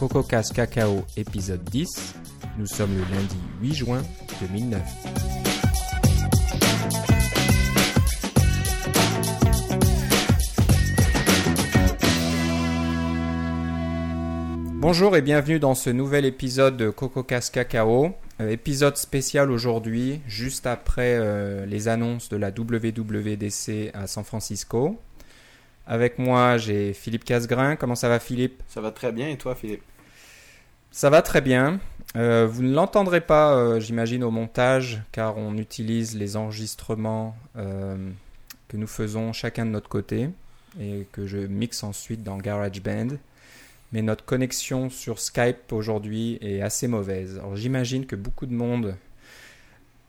CocoCast Cacao épisode 10. Nous sommes le lundi 8 juin 2009. Bonjour et bienvenue dans ce nouvel épisode de CocoCast Cacao. Euh, épisode spécial aujourd'hui, juste après euh, les annonces de la WWDC à San Francisco. Avec moi, j'ai Philippe Casgrain. Comment ça va, Philippe? Ça va très bien. Et toi, Philippe? Ça va très bien. Euh, vous ne l'entendrez pas, euh, j'imagine, au montage, car on utilise les enregistrements euh, que nous faisons chacun de notre côté et que je mixe ensuite dans GarageBand. Mais notre connexion sur Skype aujourd'hui est assez mauvaise. Alors j'imagine que beaucoup de monde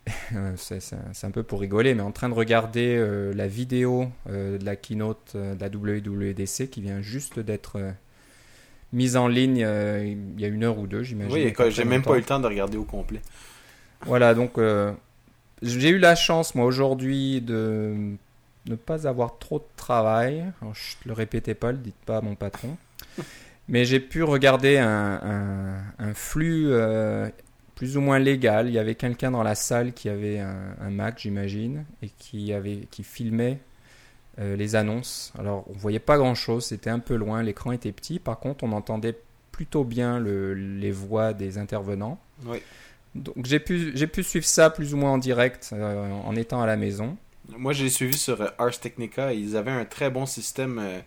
c'est un peu pour rigoler, mais en train de regarder la vidéo de la keynote de la WWDC qui vient juste d'être mise en ligne euh, il y a une heure ou deux, j'imagine. Oui, j'ai même pas eu le temps de regarder au complet. Voilà, donc euh, j'ai eu la chance, moi, aujourd'hui, de ne pas avoir trop de travail. Alors, chut, le répétez pas, le dites pas à mon patron. Mais j'ai pu regarder un, un- un flux euh, plus ou moins légal. Il y avait quelqu'un dans la salle qui avait un, un Mac, j'imagine, et qui, avait, qui filmait euh, les annonces. Alors, on voyait pas grand-chose, c'était un peu loin, l'écran était petit. Par contre, on entendait plutôt bien le- les voix des intervenants. Oui. Donc j'ai pu, j'ai pu suivre ça plus ou moins en direct euh, en étant à la maison. Moi, je l'ai suivi sur euh, Ars Technica. Ils avaient un très bon système euh,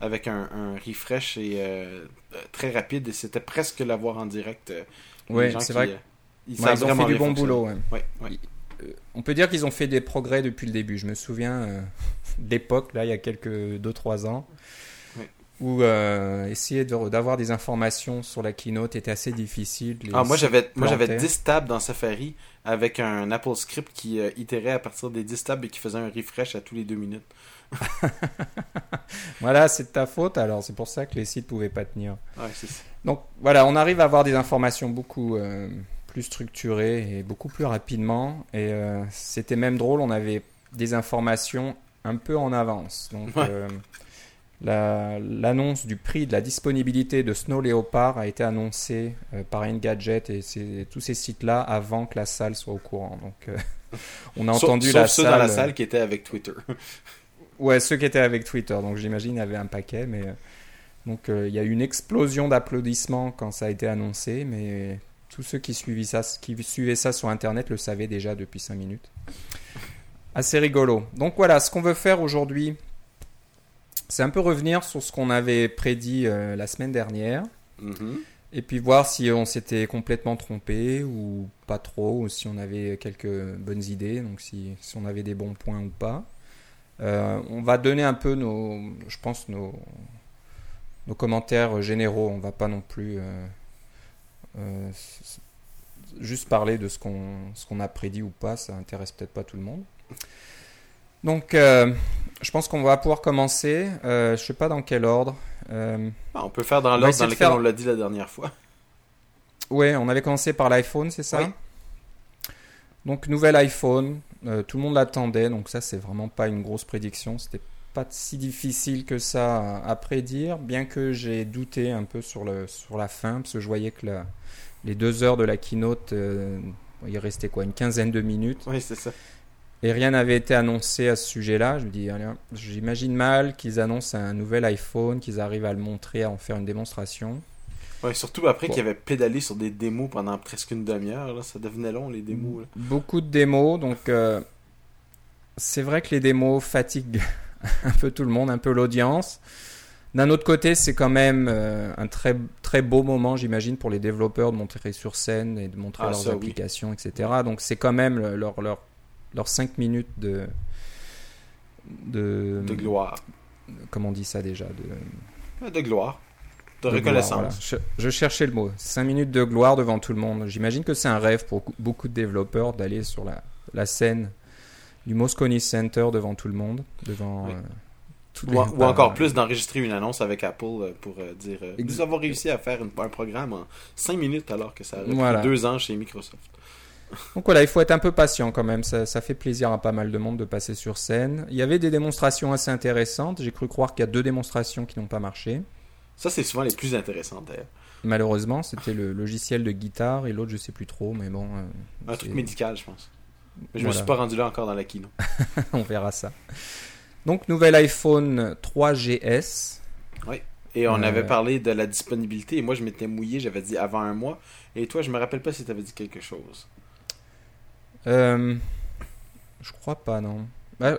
avec un, un refresh et euh, très rapide. Et c'était presque l'avoir en direct. gens c'est vrai. Ils, Ouais, savent ils ont fait du bon boulot. ouais. On peut dire qu'ils ont fait des progrès depuis le début. Je me souviens euh, d'époque, là, il y a quelques 2-3 ans, où euh, essayer de- d'avoir des informations sur la keynote était assez difficile. Ah, moi, j'avais moi j'avais plantaient. 10 tabs dans Safari avec un Apple Script qui euh, itérait à partir des 10 tabs et qui faisait un refresh à tous les deux minutes. Voilà, c'est de ta faute, alors c'est pour ça que les sites pouvaient pas tenir. Ouais, c'est ça. Donc voilà, on arrive à avoir des informations beaucoup euh, plus structurées et beaucoup plus rapidement. Et euh, c'était même drôle, on avait des informations un peu en avance. Donc Ouais. euh, la- l'annonce du prix de la disponibilité de Snow Leopard a été annoncée euh, par Engadget et c'est- tous ces sites-là avant que la salle soit au courant. Donc on a entendu sauf la salle. dans la salle qui étaient avec Twitter. Ouais, ceux qui étaient avec Twitter. Donc j'imagine avait un paquet, mais donc il y a eu une explosion d'applaudissements quand ça a été annoncé, mais tous ceux qui suivaient ça, qui suivaient ça sur Internet le savaient déjà depuis 5 minutes. Assez rigolo. Donc voilà, ce qu'on veut faire aujourd'hui, c'est un peu revenir sur ce qu'on avait prédit euh, la semaine dernière. Mhm. Et puis voir si on s'était complètement trompé ou pas trop, ou si on avait quelques bonnes idées, donc si, si on avait des bons points ou pas. Euh, on va donner un peu nos, je pense, nos, nos commentaires généraux. On va pas non plus euh, euh, juste parler de ce qu'on ce qu'on a prédit ou pas, ça intéresse peut-être pas tout le monde. Donc, euh, je pense qu'on va pouvoir commencer. Euh, je sais pas dans quel ordre. Euh, Ah, on peut faire dans l'ordre dans lequel faire- on l'a dit la dernière fois. Ouais, on avait commencé par l'iPhone, c'est ça? Oui. Donc, nouvel iPhone, tout le monde l'attendait, donc ça, c'est vraiment pas une grosse prédiction. C'était pas si difficile que ça à, prédire, bien que j'ai douté un peu sur, le, sur la fin, parce que je voyais que la- les deux heures de la keynote, euh, il restait quoi, une quinzaine de minutes, Oui, c'est ça. et rien n'avait été annoncé à ce sujet-là. Je me dis, j'imagine mal qu'ils annoncent un nouvel iPhone, qu'ils arrivent à le montrer, à en faire une démonstration. Ouais, surtout après Bon. qu'il avait pédalé sur des démos pendant presque une demi-heure. là. Ça devenait long, les démos. là. Beaucoup de démos, donc euh, c'est vrai que les démos fatiguent un peu tout le monde, un peu l'audience. D'un autre côté, c'est quand même euh, un très, très beau moment, j'imagine, pour les développeurs de montrer sur scène et de montrer Ah, leurs ça, oui. applications, etc. Donc c'est quand même le- leur, leur, leurs 5 minutes de, de... De gloire. Comment on dit ça déjà de, Ouais, De gloire. De, de reconnaissance. gloire, voilà. je, je cherchais le mot. 5 minutes de gloire devant tout le monde. J'imagine que c'est un rêve pour beaucoup de développeurs d'aller sur la, la scène du Moscone Center devant tout le monde, devant Oui. euh, tous Ou, les- ou encore plus d'enregistrer une annonce avec Apple euh, pour euh, dire euh, nous avons réussi à faire une- un programme en 5 minutes alors que ça a pris Voilà. deux ans chez Microsoft. Donc voilà, il faut être un peu patient quand même. Ça, ça fait plaisir à pas mal de monde de passer sur scène. Il y avait des démonstrations assez intéressantes. J'ai cru croire qu'il y a deux démonstrations qui n'ont pas marché. Ça, c'est souvent les plus intéressantes d'ailleurs. malheureusement, c'était le logiciel de guitare et l'autre, je sais plus trop, mais bon. euh, Un truc médical, je pense. Mais je me Voilà. suis pas rendu là encore dans la on verra ça. Donc, nouvel iPhone 3GS. Et on Euh, avait parlé de la disponibilité. Et moi, je m'étais mouillé, j'avais dit avant un mois. Et toi, je me rappelle pas si tu avais dit quelque chose. Euh, je crois pas, non. Bah,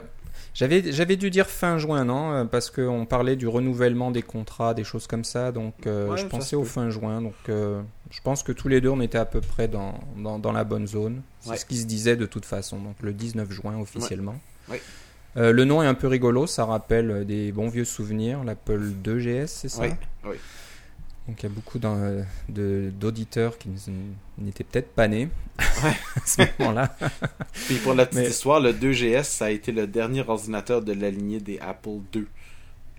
j'avais, j'avais dû dire fin juin, non Euh, Parce qu'on parlait du renouvellement des contrats, des choses comme ça. Donc, euh, Ouais, je pensais au fin juin. Donc, euh, je pense que tous les deux, on était à peu près dans, dans, dans la bonne zone. C'est Ouais. ce qui se disait de toute façon. Donc, le 19 juin officiellement. Ouais. Euh, le nom est un peu rigolo. Ça rappelle des bons vieux souvenirs. L'Apple 2GS, c'est ça? Oui. Donc il y a beaucoup d'auditeurs qui n'étaient peut-être pas nés Ouais. à ce moment-là. Puis pour la petite Mais- histoire, le 2GS, ça a été le dernier ordinateur de la lignée des Apple II.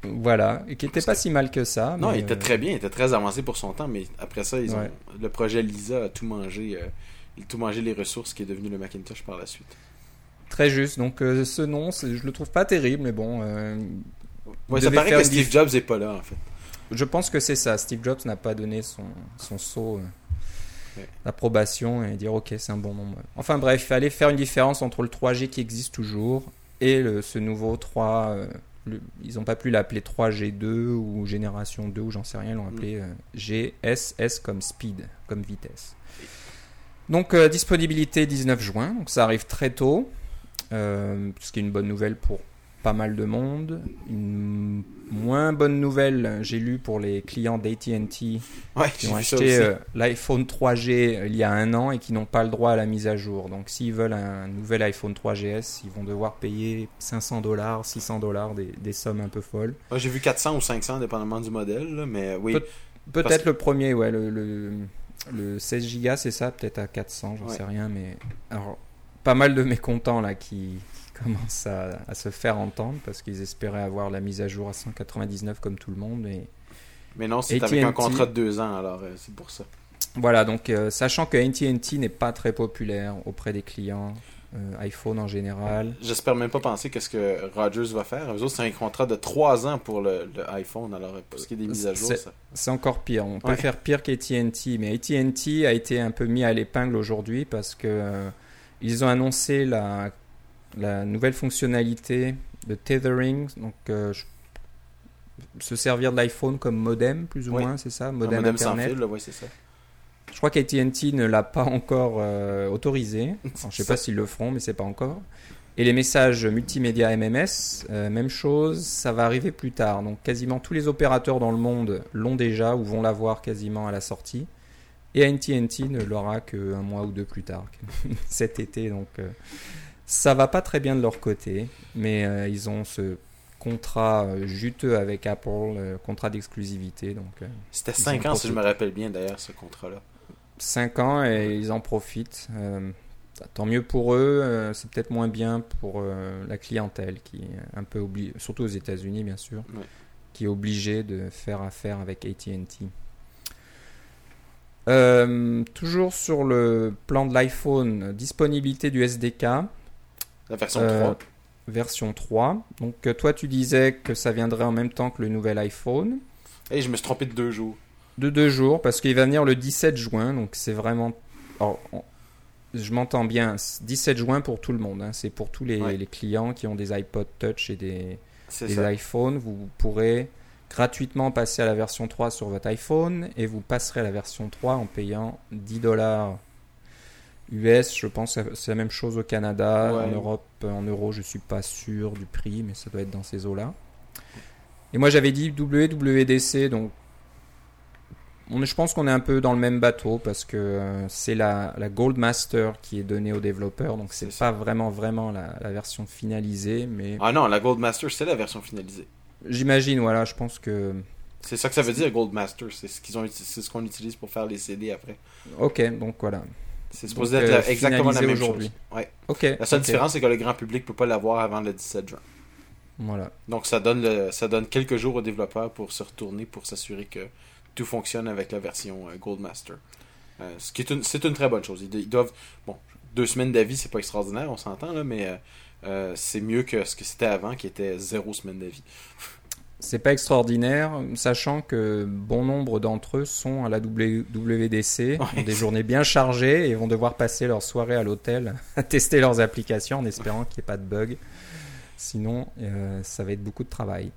Voilà, et qui était pas si mal que ça. Non, mais, il était euh, très bien, il était très avancé pour son temps, mais après ça, ils ont, Ouais. le projet Lisa a tout mangé, euh, il a tout mangé les ressources qui est devenu le Macintosh par la suite. Très juste. Donc euh, ce nom, je le trouve pas terrible, mais bon. euh, Ouais, ça paraît que Steve Jobs est pas là, en fait. Je pense que c'est ça. Steve Jobs n'a pas donné son, son saut euh, Ouais. d'approbation et dire ok, c'est un bon nom. Enfin bref, il fallait faire une différence entre le 3G qui existe toujours et le- ce nouveau 3. euh, le- ils n'ont pas pu l'appeler 3G2 ou Génération 2 ou j'en sais rien, ils l'ont Mm. appelé euh, GSS comme speed, comme vitesse. Donc disponibilité 19 juin, donc ça arrive très tôt, ce qui est une bonne nouvelle pour pas mal de monde. Une moins bonne nouvelle, j'ai lu pour les clients d'AT&T Ouais, qui ont acheté euh, l'iPhone 3G euh, il y a un an et qui n'ont pas le droit à la mise à jour. Donc s'ils veulent un nouvel iPhone 3GS, ils vont devoir payer 500 dollars, 600 dollars, des, sommes un peu folles. J'ai vu 400 ou 500, dépendamment du modèle, là, mais oui. Peut- Peut-être que- le premier, ouais, le, le, le 16 Go, c'est ça, peut-être à 400, j'en Ouais. sais rien, mais alors pas mal de mécontents là qui commencent à, à se faire entendre parce qu'ils espéraient avoir la mise à jour à 199 comme tout le monde. Et Mais non, c'est avec un contrat de deux ans, alors euh, c'est pour ça. voilà, donc euh, sachant que AT&T n'est pas très populaire auprès des clients euh, iPhone en général. J'espère même pas penser qu'est-ce que Rogers va faire. Eux autres, c'est un contrat de trois ans pour le, le iPhone, alors pour ce qui est des mises à jour. C'est encore pire. On peut Ouais. faire pire qu'AT&T, mais AT&T a été un peu mis à l'épingle aujourd'hui parce que euh, ils ont annoncé la, la nouvelle fonctionnalité de tethering, donc euh, je- se servir de l'iPhone comme modem, plus ou Oui. moins, c'est ça, modem, modem internet. fil, ouais, c'est ça. Je crois qu'AT&T ne l'a pas encore euh, autorisé. Alors, je sais pas s'ils le feront, mais c'est pas encore. Et les messages multimédia MMS, euh, même chose, ça va arriver plus tard. Donc quasiment tous les opérateurs dans le monde l'ont déjà ou vont l'avoir quasiment à la sortie. Et AT&T ne l'aura qu'un mois ou deux plus tard, cet été. Donc euh, ça va pas très bien de leur côté, mais euh, ils ont ce contrat euh, juteux avec Apple, euh, contrat d'exclusivité. Donc euh, C'était Ils 5 en ans, si je me rappelle bien, d'ailleurs, ce contrat-là. 5 ans et ils en profitent. Tant mieux pour eux, c'est peut-être moins bien pour la clientèle qui est un peu obligée, surtout aux États-Unis bien sûr, Ouais. qui est obligée de faire affaire avec AT&T. Euh, toujours sur le plan de l'iPhone, disponibilité du SDK, La version euh, 3. version 3. Donc euh, toi tu disais que ça viendrait en même temps que le nouvel iPhone. Et je me suis trompé de deux jours. de deux jours parce qu'il va venir le 17 juin, donc c'est vraiment. alors, on- Je m'entends bien, 17 juin pour tout le monde, hein, c'est pour tous les, Ouais. les clients qui ont des iPod Touch et des, des iPhones. Vous pourrez gratuitement passer à la version 3 sur votre iPhone et vous passerez à la version 3 en payant 10 dollars US. Je pense que c'est la même chose au Canada, Ouais. en Europe, en euros, je suis pas sûr du prix, mais ça doit être dans ces eaux-là. Et moi j'avais dit WWDC, donc on est- je pense qu'on est un peu dans le même bateau parce que euh, c'est la, la Gold Master qui est donnée aux développeurs, donc c'est pas vraiment vraiment la, la version finalisée, mais Ah non, la Gold Master, c'est la version finalisée. j'imagine, voilà, je pense que C'est ça que ça veut dire, Gold Master. C'est ce c'est ce qu'on utilise pour faire les CD après. ok, donc voilà. C'est supposé Donc, être euh, exactement la même aujourd'hui. chose. Ouais. Ok. La seule différence, c'est que le grand public peut pas l'avoir avant le 17 juin. Voilà. Donc ça donne, le- ça donne quelques jours aux développeurs pour se retourner pour s'assurer que tout fonctionne avec la version euh, Gold Master. Euh, ce qui est une, c'est une très bonne chose. Ils, ils doivent, bon, deux semaines d'avis, c'est pas extraordinaire, on s'entend là, mais c'est mieux que ce que c'était avant, qui était zéro semaine d'avis. C'est pas extraordinaire, sachant que bon nombre d'entre eux sont à la WWDC, ont des journées bien chargées et vont devoir passer leur soirée à l'hôtel à tester leurs applications en espérant qu'il n'y ait pas de bugs. Sinon, euh, ça va être beaucoup de travail.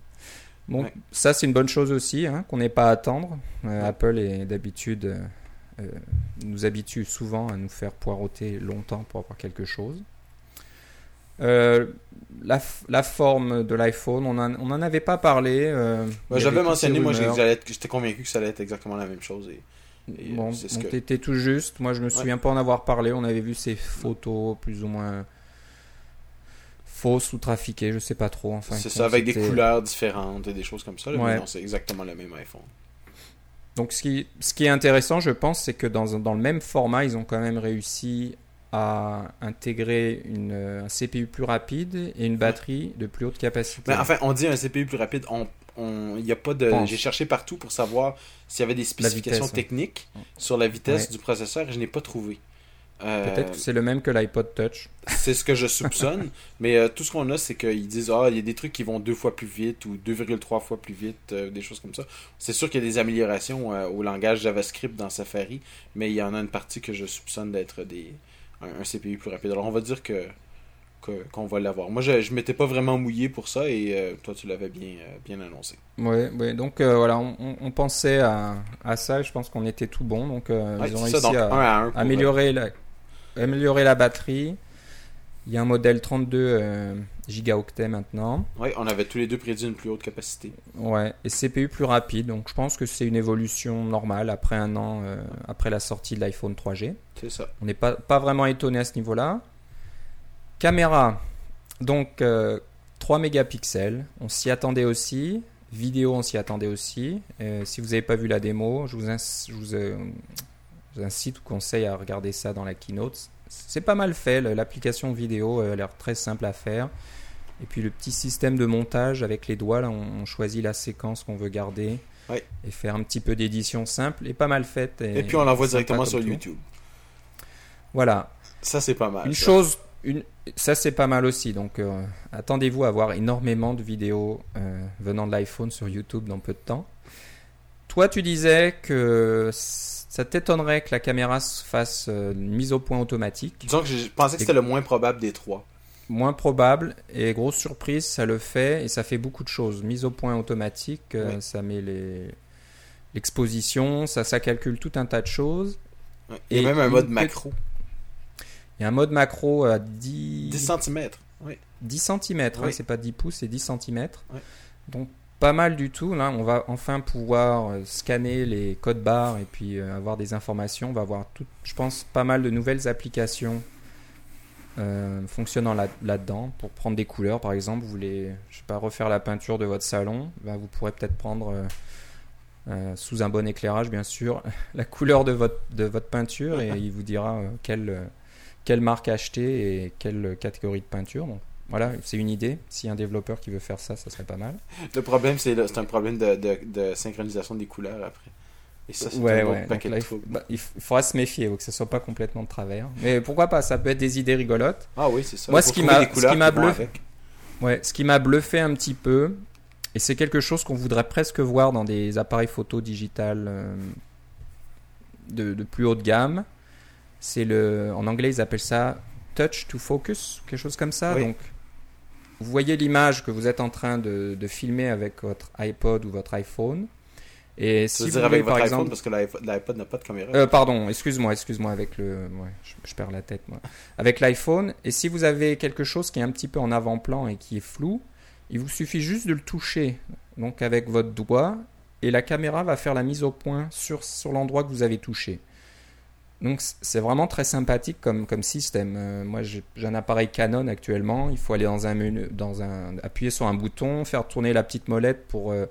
Bon, ça c'est une bonne chose aussi, hein, qu'on n'ait pas à attendre. Euh, Apple est d'habitude euh, nous habitue souvent à nous faire poireauter longtemps pour avoir quelque chose. La, la, forme de l'iPhone, on n'en avait pas parlé. J'avais mentionné, moi j'étais convaincu que ça allait être exactement la même chose. Et, bon, c'était tout juste. Moi je me souviens pas en avoir parlé. On avait vu ces photos plus ou moins fausses ou trafiquées, je sais pas trop. Enfin, c'est ça, avec des couleurs différentes et des choses comme ça. Mais non, c'est exactement le même iPhone. Donc ce qui, ce qui est intéressant, je pense, c'est que dans, dans le même format, ils ont quand même réussi à intégrer une, un CPU plus rapide et une batterie de plus haute capacité. Mais enfin, on dit un CPU plus rapide, on, on y a pas de. J'ai cherché partout pour savoir s'il y avait des spécifications techniques sur la vitesse du processeur et je n'ai pas trouvé. Peut-être que c'est le même que l'iPod Touch. C'est ce que je soupçonne, mais euh, tout ce qu'on a, c'est qu'ils disent Ah, il y a des trucs qui vont deux fois plus vite ou 2,3 fois plus vite, euh, des choses comme ça. C'est sûr qu'il y a des améliorations euh, au langage JavaScript dans Safari, mais il y en a une partie que je soupçonne d'être des un, CPU plus rapide. Alors on va dire que qu'on va l'avoir. Moi, je, je m'étais pas vraiment mouillé pour ça et toi, tu l'avais bien, bien annoncé. Oui, ouais, donc voilà, on, pensait à, à, ça. Je pense qu'on était tout bon. Donc, ils ont réussi à, améliorer la améliorer la batterie. Il y a un modèle 32 euh, gigaoctets maintenant. Oui, on avait tous les deux prédit une plus haute capacité. Ouais, et CPU plus rapide. Donc je pense que c'est une évolution normale après un an, euh, après la sortie de l'iPhone 3G. C'est ça. On n'est pas, pas vraiment étonné à ce niveau-là. Caméra, donc 3 euh, mégapixels. On s'y attendait aussi. Vidéo, on s'y attendait aussi. si vous n'avez pas vu la démo, je vous, je vous, un site ou conseille à regarder ça dans la keynote. C'est pas mal fait, l'application vidéo a l'air très simple à faire. Et puis le petit système de montage avec les doigts, là, on, choisit la séquence qu'on veut garder et faire un petit peu d'édition simple et pas mal faite. Et, puis on l'envoie directement sur YouTube. Voilà. Ça c'est pas mal. Une chose, une, ça c'est pas mal aussi. Donc euh, attendez-vous à voir énormément de vidéos euh, venant de l'iPhone sur YouTube dans peu de temps. Toi tu disais que ça t'étonnerait que la caméra se fasse euh, une mise au point automatique. Disons que je pensais que c'était le moins probable des trois. Moins probable et grosse surprise, ça le fait et ça fait beaucoup de choses. Mise au point automatique, euh, ça met les l'exposition, ça, ça calcule tout un tas de choses. Il y a même un mode macro. Il y a un mode macro à 10, 10 cm. Oui. 10 cm, c'est pas 10 pouces, c'est 10 cm. Donc pas mal du tout. Là, on va enfin pouvoir euh, scanner les codes barres et puis euh, avoir des informations. On va avoir, tout, je pense, pas mal de nouvelles applications euh, fonctionnant là-dedans pour prendre des couleurs. Par exemple, vous voulez, je sais pas, refaire la peinture de votre salon, ben, vous pourrez peut-être prendre sous un bon éclairage, bien sûr, la couleur de votre, de votre peinture et il vous dira quelle, quelle marque acheter et quelle catégorie de peinture. Donc, voilà, c'est une idée. A un développeur qui veut faire ça, ça serait pas mal. Le problème, c'est un problème de, de, synchronisation des couleurs après. Et ça, c'est ouais, ouais. il, bah, il, faudra se méfier, que ce soit pas complètement de travers. Mais pourquoi pas Ça peut être des idées rigolotes. Ah oui, c'est ça. Moi, ce qui m'a bluffé, ouais, ce qui m'a bluffé un petit peu, et c'est quelque chose qu'on voudrait presque voir dans des appareils photo digital euh, de, de, plus haute gamme, c'est le, en anglais ils appellent ça touch to focus, quelque chose comme ça. Donc vous voyez l'image que vous êtes en train de, filmer avec votre iPod ou votre iPhone. Et si vous avec par exemple, parce que l'iPod n'a pas de caméra. Euh, pardon, excuse-moi, excuse-moi avec le, je, perds la tête moi. Avec l'iPhone, et si vous avez quelque chose qui est un petit peu en avant-plan et qui est flou, il vous suffit juste de le toucher, donc avec votre doigt, et la caméra va faire la mise au point sur, sur l'endroit que vous avez touché. Donc c'est vraiment très sympathique comme, comme système. Euh, moi j'ai un appareil Canon actuellement, il faut aller dans un menu, dans un, appuyer sur un bouton, faire tourner la petite molette pour, euh,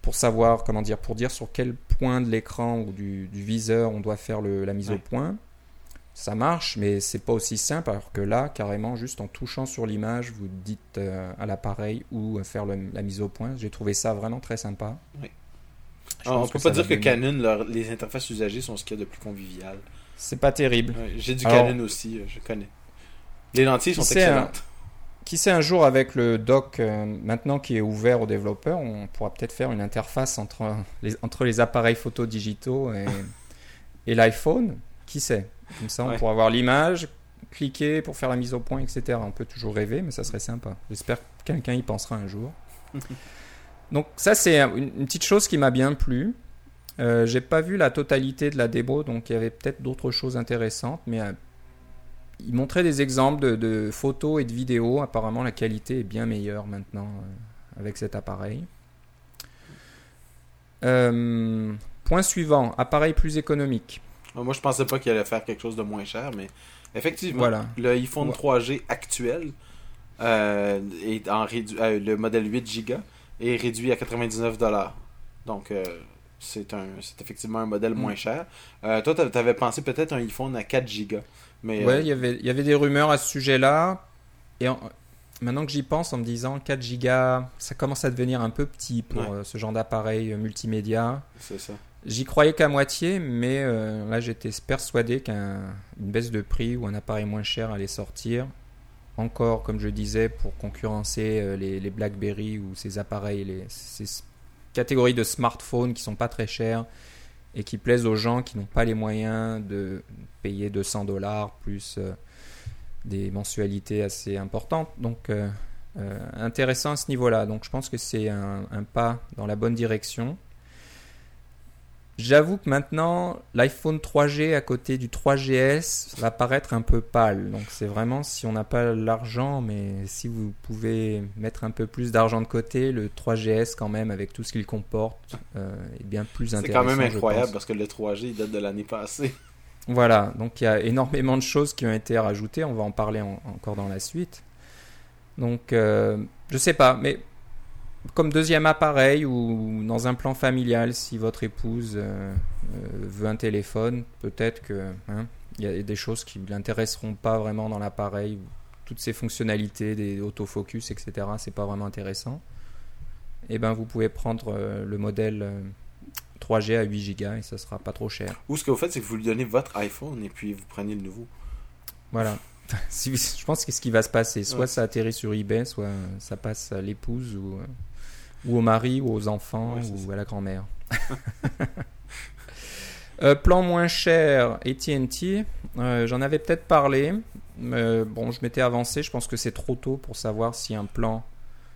pour savoir, comment dire, pour dire sur quel point de l'écran ou du, du, viseur on doit faire le, la mise au point. Ça marche, mais c'est pas aussi simple, alors que là, carrément, juste en touchant sur l'image, vous dites euh, à l'appareil où faire la mise au point. J'ai trouvé ça vraiment très sympa. Oui. Ah, on peut pas dire que Canon, les interfaces usagées sont ce qu'il y a de plus convivial. C'est pas terrible. J'ai du Canon aussi, euh, je connais. Les lentilles sont excellentes. qui sait un jour avec le dock euh, maintenant qui est ouvert aux développeurs, on pourra peut-être faire une interface entre les, entre les appareils photo digitaux et, et l'iPhone. Qui sait? Comme ça, on Ouais. pourra voir l'image, cliquer pour faire la mise au point, etc. On peut toujours rêver, mais ça serait sympa. J'espère que quelqu'un y pensera un jour. Donc ça, c'est une, petite chose qui m'a bien plu. Euh, J'ai pas vu la totalité de la démo, donc il y avait peut-être d'autres choses intéressantes, mais euh, il montrait des exemples de, de photos et de vidéos. Apparemment, la qualité est bien meilleure maintenant euh, avec cet appareil. Euh, point suivant, appareil plus économique. Moi, je pensais pas qu'il allait faire quelque chose de moins cher, mais effectivement, Voilà. le iPhone Ouais. 3G actuel est en rédu- le modèle 8 Go est réduit à 99 Donc, euh, c'est un, c'est effectivement un modèle Mm. moins cher. Euh, toi, tu avais pensé peut-être un iPhone à 4 Go. Mais Ouais, euh, il y avait, il y avait des rumeurs à ce sujet-là. Et en- maintenant que j'y pense, en me disant 4 gigas, ça commence à devenir un peu petit pour Ouais. ce genre d'appareil multimédia. c'est ça. J'y croyais qu'à moitié, mais euh, là j'étais persuadé qu'une baisse de prix ou un appareil moins cher allait sortir. Encore, comme je disais, pour concurrencer euh, les, BlackBerry ou ces appareils, ces catégories de smartphones qui sont pas très chers et qui plaisent aux gens qui n'ont pas les moyens de payer 200 dollars plus euh, des mensualités assez importantes. Donc, euh, intéressant à ce niveau-là. Donc, je pense que c'est un pas dans la bonne direction. J'avoue que maintenant, l'iPhone 3G à côté du 3GS va paraître un peu pâle. Donc c'est vraiment si on n'a pas l'argent, mais si vous pouvez mettre un peu plus d'argent de côté, le 3GS quand même, avec tout ce qu'il comporte, euh, est bien plus C'est intéressant. quand même incroyable parce que le 3G il date de l'année passée. Voilà, donc il y a énormément de choses qui ont été rajoutées. On va en parler en- encore dans la suite. Donc, euh, je sais pas, mais comme deuxième appareil ou dans un plan familial, si votre épouse euh, euh, veut un téléphone, peut-être que hein, il y a des choses qui ne l'intéresseront pas vraiment dans l'appareil. Toutes ces fonctionnalités, des autofocus, etc., c'est pas vraiment intéressant. Et ben, vous pouvez prendre euh, le modèle euh, 3G à 8 Go et ça sera pas trop cher. Ou ce que vous faites, c'est que vous lui donnez votre iPhone et puis vous prenez le nouveau. Voilà. Je pense que ce qui va se passer, soit Ouais. ça atterrit sur eBay, soit ça passe à l'épouse ou, ou au mari ou aux enfants Ouais, ou à la grand-mère. Euh, plan moins cher, AT&T, euh, j'en avais peut-être parlé. mais bon, je m'étais avancé. Je pense que c'est trop tôt pour savoir si un plan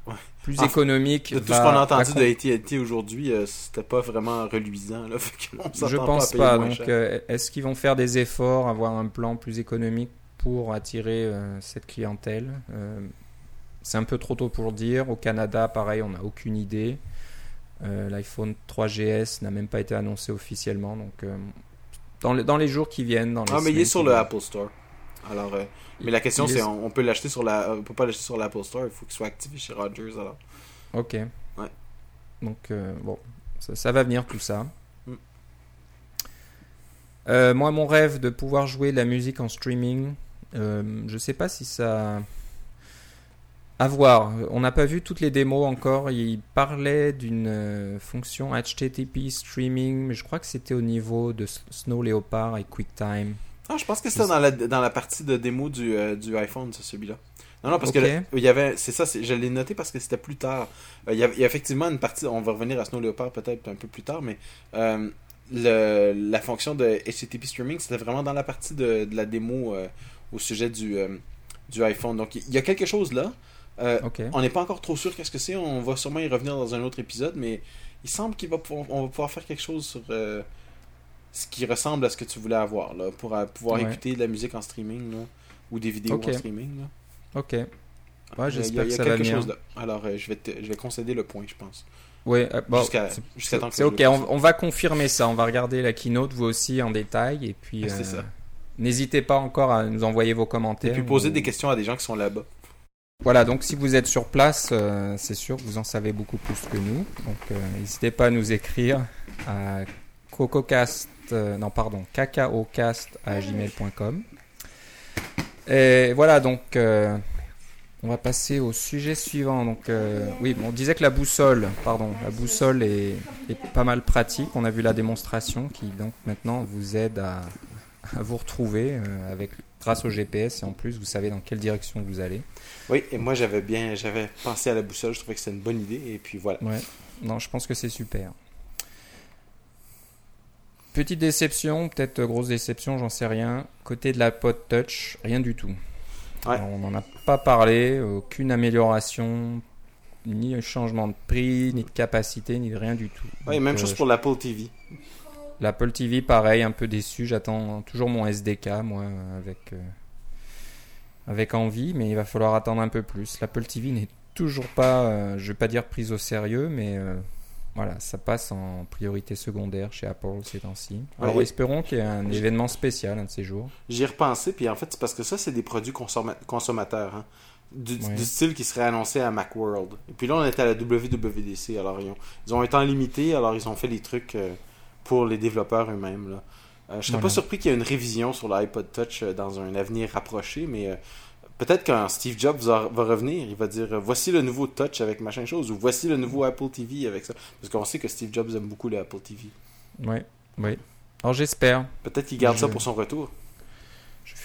Ouais. plus En- économique. De tout va- ce qu'on a entendu va de AT&T aujourd'hui, euh, c'était pas vraiment reluisant. Là, fait Je pas pense pas. moins Donc, euh, est-ce qu'ils vont faire des efforts, avoir un plan plus économique pour attirer cette clientèle C'est un peu trop tôt pour le dire. Au Canada, pareil, on n'a aucune idée. Euh, L'iPhone 3GS n'a même pas été annoncé officiellement. Donc, euh, dans, les, dans les jours qui viennent, dans les Ah, mais il est sur le viennent. Apple Store. Alors, euh, mais la question est c'est, on, on peut l'acheter sur la, on peut pas l'acheter sur l'Apple Store. Il faut qu'il soit activé chez Rogers. Alors, Ok. Ouais. Donc, bon, ça, ça va venir tout ça. Mm. Moi, mon rêve de pouvoir jouer de la musique en streaming, je sais pas si ça. À voir. On n'a pas vu toutes les démos encore. Il parlait d'une euh, fonction HTTP streaming, mais je crois que c'était au niveau de Snow Leopard et QuickTime. ah, je pense que c'était dans la, dans la partie de démo du, euh, du iPhone, celui-là. Non, non, parce que il y avait, c'est ça, je l'ai noté parce que c'était plus tard. Euh, il, y a, il y a effectivement une partie, on va revenir à Snow Leopard peut-être un peu plus tard, mais euh, le, la fonction de HTTP streaming, c'était vraiment dans la partie de, de la démo euh, au sujet du, du iPhone. Donc il y a quelque chose là. Euh. On n'est pas encore trop sûr qu'est-ce que c'est. On va sûrement y revenir dans un autre épisode, mais il semble qu'il va pouvoir, on va pouvoir faire quelque chose sur euh, ce qui ressemble à ce que tu voulais avoir là, pour euh, pouvoir Ouais. écouter de la musique en streaming là, ou des vidéos en streaming. Là. Ok. Ouais, j'espère que ça va venir. chose. Alors euh, je vais te- je vais concéder le point, je pense. Euh, bon, Jusqu'à- c'est- jusqu'à temps que c'est ça ok. On, va confirmer ça. On va regarder la keynote vous aussi en détail et puis. Ah, c'est euh, ça. N'hésitez pas encore à nous envoyer vos commentaires. Et puis poser ou- des questions à des gens qui sont là-bas. Voilà, donc si vous êtes sur place, euh, c'est sûr que vous en savez beaucoup plus que nous. Donc euh, n'hésitez pas à nous écrire à cococast, euh, non pardon, cacaocast à gmail.com. Et voilà, donc on va passer au sujet suivant. Donc oui, on disait que la boussole, pardon, la boussole est pas mal pratique. On a vu la démonstration qui donc maintenant vous aide à, à vous retrouver euh, avec, grâce au GPS et en plus vous savez dans quelle direction vous allez. Oui, et moi j'avais bien, j'avais pensé à la boussole, je trouvais que c'était une bonne idée et puis voilà. Ouais, non, je pense que c'est super. Petite déception, peut-être grosse déception, j'en sais rien. Côté de la Pod Touch, rien du tout. Ouais. Alors, on n'en a pas parlé, aucune amélioration, ni changement de prix, ni de capacité, ni de rien du tout. Oui, même euh, chose pour l'Apple TV. L'Apple TV, pareil, un peu déçu. J'attends toujours mon SDK, moi, avec, euh, avec envie, mais il va falloir attendre un peu plus. L'Apple TV n'est toujours pas, euh, je vais pas dire prise au sérieux, mais euh, voilà, ça passe en priorité secondaire chez Apple ces temps-ci. Alors Ouais. espérons qu'il y ait un événement spécial un de ces jours. J'y ai repensé, puis en fait, c'est parce que ça, c'est des produits consomma- consommateurs. hein. Du, Ouais. du style qui serait annoncé à Macworld. Et puis là, on était à la WWDC, alors ils ont, ils ont un temps limité, alors ils ont fait des trucs euh, pour les développeurs eux-mêmes. là. Euh, je serais pas surpris qu'il y ait une révision sur l'iPod Touch euh, dans un avenir rapproché, mais euh, peut-être quand Steve Jobs va, revenir, il va dire voici le nouveau Touch avec machin chose, ou voici le nouveau Apple TV avec ça. Parce qu'on sait que Steve Jobs aime beaucoup les Apple TV. Oui, oui. Alors j'espère. Peut-être qu'il garde ça pour son retour.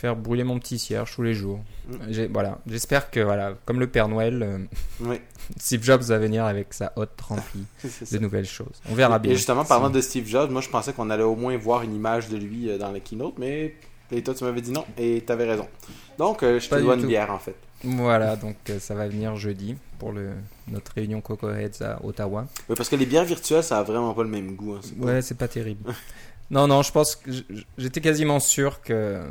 Faire brûler mon petit cierge tous les jours. Mm. Voilà, j'espère que voilà, comme le Père Noël, euh, Oui, Steve Jobs va venir avec sa hotte remplie de nouvelles choses. On verra bien. Et justement, parlant de Steve Jobs, moi je pensais qu'on allait au moins voir une image de lui euh, dans la keynote, mais et toi tu m'avais dit non, et t'avais raison. Donc euh, je te Pas du dois une bière en fait. Voilà, donc euh, ça va venir jeudi pour le, notre réunion Coco Heads à Ottawa. Oui, parce que les bières virtuelles, ça a vraiment pas le même goût. hein, Ouais, c'est pas terrible. non, non, je pense que j'étais quasiment sûr que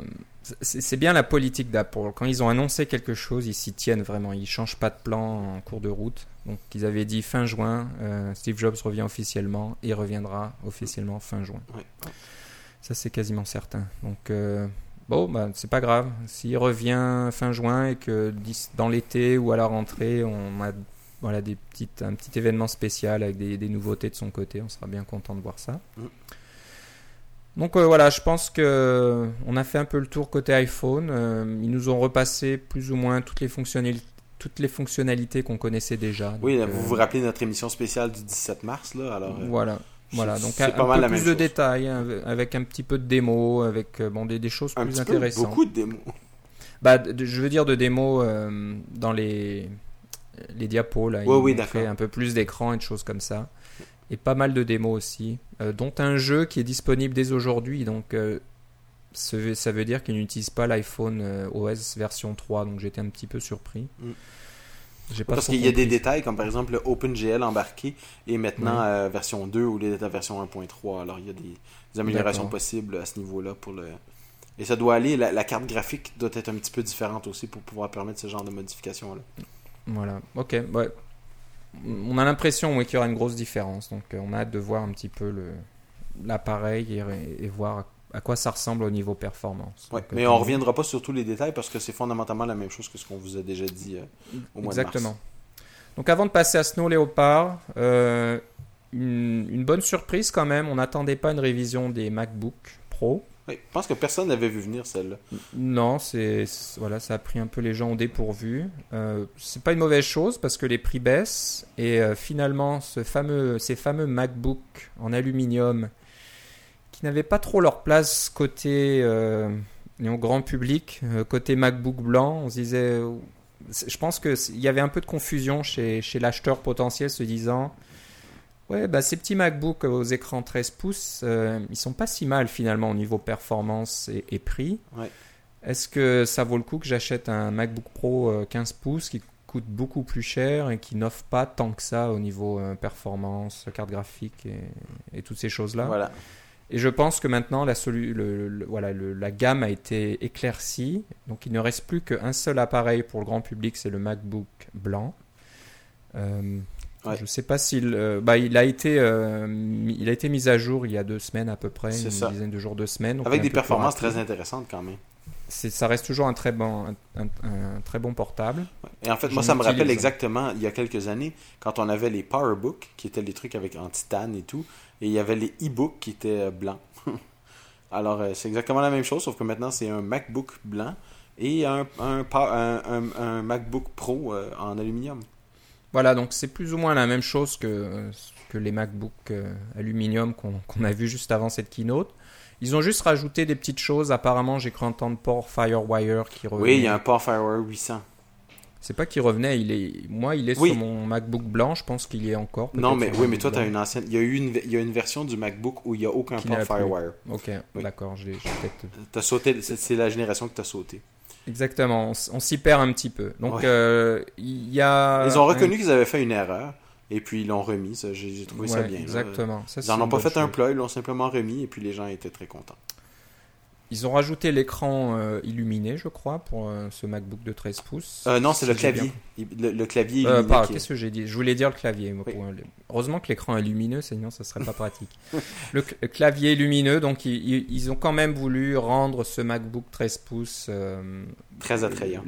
c'est bien la politique d'Apple. Quand ils ont annoncé quelque chose, ils s'y tiennent vraiment. Ils changent pas de plan en cours de route. Donc, ils avaient dit fin juin, euh, Steve Jobs revient officiellement et reviendra officiellement fin juin. Ça, c'est quasiment certain. Donc, euh, bon, bah, c'est pas grave. S'il revient fin juin et que dans l'été ou à la rentrée, on a voilà, des petites, un petit événement spécial avec des, des nouveautés de son côté, on sera bien content de voir ça. Mm. Donc euh, voilà, je pense que on a fait un peu le tour côté iPhone. Euh, ils nous ont repassé plus ou moins toutes les fonctionnalités, toutes les fonctionnalités qu'on connaissait déjà. Oui, là, vous euh, vous rappelez notre émission spéciale du 17 mars, là, alors... euh, voilà. Voilà, donc un, pas un mal peu la plus même de chose. détails, hein, avec un petit peu de démo, avec euh, bon, des, des choses un plus petit peu, intéressantes. beaucoup de démos. Bah, de- je veux dire de démos euh, dans les, les diapos, là. Ouais, ils oui, d'accord. un peu plus d'écran et de choses comme ça. Et pas mal de démos aussi, euh, dont un jeu qui est disponible dès aujourd'hui. Donc, euh, ça veut- ça veut dire qu'il n'utilise pas l'iPhone euh, OS version 3. Donc, j'étais un petit peu surpris. Mm. Pas Parce qu'il y a des détails, comme par exemple le OpenGL embarqué, et maintenant euh, version 2 au lieu d'être la version 1.3. Alors il y a des, des améliorations possibles à ce niveau-là pour le... Et ça doit aller, la, la carte graphique doit être un petit peu différente aussi pour pouvoir permettre ce genre de modification-là. Voilà, ok, ouais. On a l'impression oui, qu'il y aura une grosse différence, donc euh, on a hâte de voir un petit peu le l'appareil et, et voir à quoi ça ressemble au niveau performance. Ouais, euh, mais on reviendra pas sur tous les détails parce que c'est fondamentalement la même chose que ce qu'on vous a déjà dit euh, au mois de Exactement. mars. Donc avant de passer à Snow Leopard, euh, une, une bonne surprise quand même, on n'attendait pas une révision des MacBook Pro. Je pense que personne n'avait vu venir celle-là. Non, c'est voilà, ça a pris un peu les gens au dépourvu. Euh, c'est pas une mauvaise chose parce que les prix baissent et euh, finalement ce fameux, ces fameux MacBook en aluminium qui n'avaient pas trop leur place côté euh, grand public, euh, côté MacBook blanc, on se disait, je pense que il y avait un peu de confusion chez, chez l'acheteur potentiel se disant. Ouais, bah ces petits MacBook aux écrans 13 pouces, euh, ils sont pas si mal finalement au niveau performance et, et prix. Ouais. Est-ce que ça vaut le coup que j'achète un MacBook Pro euh, 15 pouces qui coûte beaucoup plus cher et qui n'offre pas tant que ça au niveau euh, performance, carte graphique et, et toutes ces choses-là? Voilà. Et je pense que maintenant la, solu- le- le- voilà, le- la gamme a été éclaircie. Donc il ne reste plus qu'un seul appareil pour le grand public, c'est le MacBook blanc. Euh, Ouais. Je ne sais pas s'il euh, bah, il a été euh, il a été mis à jour il y a deux semaines à peu près, une ça. dizaine de jours, deux semaines. Avec des performances très intéressantes quand même. Ça reste toujours un très bon un, un- un très bon portable. Et en fait, moi, ça me rappelle exactement il y a quelques années, quand on avait les PowerBook, qui étaient les trucs avec en titane et tout, et il y avait les e-books qui étaient euh, blancs. Alors, c'est exactement la même chose, sauf que maintenant, c'est un MacBook blanc et un, un, pa- un- un- un MacBook Pro en aluminium. Voilà, donc c'est plus ou moins la même chose que, que les MacBook euh, aluminium qu'on a vu juste avant cette keynote. Ils ont juste rajouté des petites choses. Apparemment, j'ai cru entendre port Firewire qui revenait. Oui, il y a un port Firewire 800. C'est pas qu'il revenait, il est. Moi, il est Oui. sur mon MacBook blanc. Je pense qu'il y est encore. Non, mais oui, mais toi, tu as une ancienne. Il y, a eu une... il y a une version du MacBook où il n'y a aucun port. Firewire. Ok, Oui. d'accord. j'ai peut-être. Sauté, c'est c'est la génération que tu as sauté. Exactement. On, s'y perd un petit peu. Donc, Ouais. euh, il y a. Ils ont un- reconnu qu'ils avaient fait une erreur et puis ils l'ont remis. ça, J'ai trouvé ça bien. Exactement. Ça, Ils n'en ont pas fait un plat, ils l'ont simplement remis et puis les gens étaient très contents. Ils ont rajouté l'écran euh, illuminé, je crois, pour euh, ce MacBook de 13 pouces. Euh, non, c'est le clavier. Le, le clavier illuminé qu'est-ce que j'ai dit? Je voulais dire le clavier. moi, Oui. pour- Heureusement que l'écran est lumineux, sinon ça serait pas pratique. le cl- clavier est lumineux, donc ils, ont quand même voulu rendre ce MacBook 13 pouces très attrayant.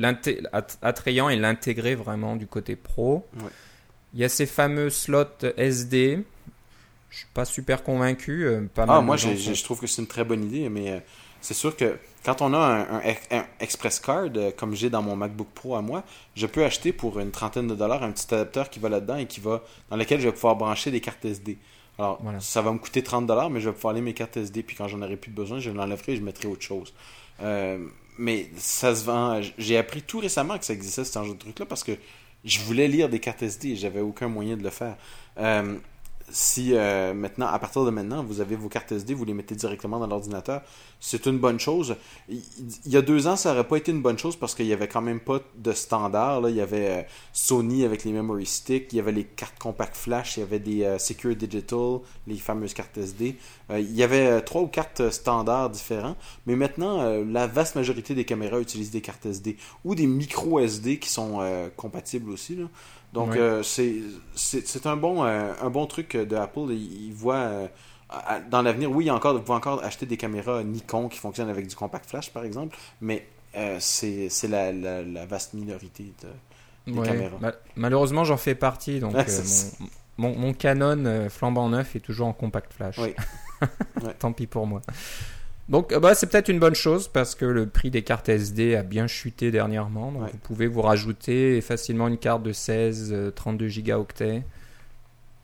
attrayant et l'intégrer vraiment du côté pro. Ouais. Il y a ces fameux slots SD. Je suis pas super convaincu. Pas Ah, mal moi, je trouve que c'est une très bonne idée, mais c'est sûr que quand on a un, un- un Express Card, euh, comme j'ai dans mon MacBook Pro à moi, je peux acheter pour une trentaine de dollars un petit adapteur qui va là-dedans et qui va dans lequel je vais pouvoir brancher des cartes SD. Alors, Voilà. ça va me coûter 30 dollars, mais je vais pouvoir aller mes cartes SD, puis quand j'en aurai plus besoin, je l'enlèverai et je mettrai autre chose. Euh, mais ça se vend. J'ai appris tout récemment que ça existait ce genre de truc-là parce que je voulais lire des cartes SD et j'avais aucun moyen de le faire. Euh, si euh, maintenant, à partir de maintenant, vous avez vos cartes SD, vous les mettez directement dans l'ordinateur, c'est une bonne chose. Il, y a deux ans, ça aurait pas été une bonne chose parce qu'il y avait quand même pas de standard. Il y avait euh, Sony avec les memory sticks, il y avait les cartes compact flash, il y avait des euh, Secure Digital, les fameuses cartes SD. Il y avait trois ou quatre standards différents, mais maintenant, la vaste majorité des caméras utilisent des cartes SD ou des micro SD qui sont compatibles aussi. Donc, Ouais. euh, c'est un, bon, euh, un bon truc de Apple. Ils, voient euh, dans l'avenir, oui, il y a encore, vous encore acheter des caméras Nikon qui fonctionnent avec du compact flash, par exemple, mais euh, c'est c'est la, la, la vaste minorité de, des Ouais, caméras. ma- malheureusement, j'en fais partie. Donc, euh, mon, mon, mon Canon euh, flambant neuf est toujours en compact flash. Oui. Ouais. Tant pis pour moi. Donc, euh, bah, c'est peut-être une bonne chose parce que le prix des cartes SD a bien chuté dernièrement. Donc, Ouais. vous pouvez vous rajouter facilement une carte de 16, euh, 32 gigaoctets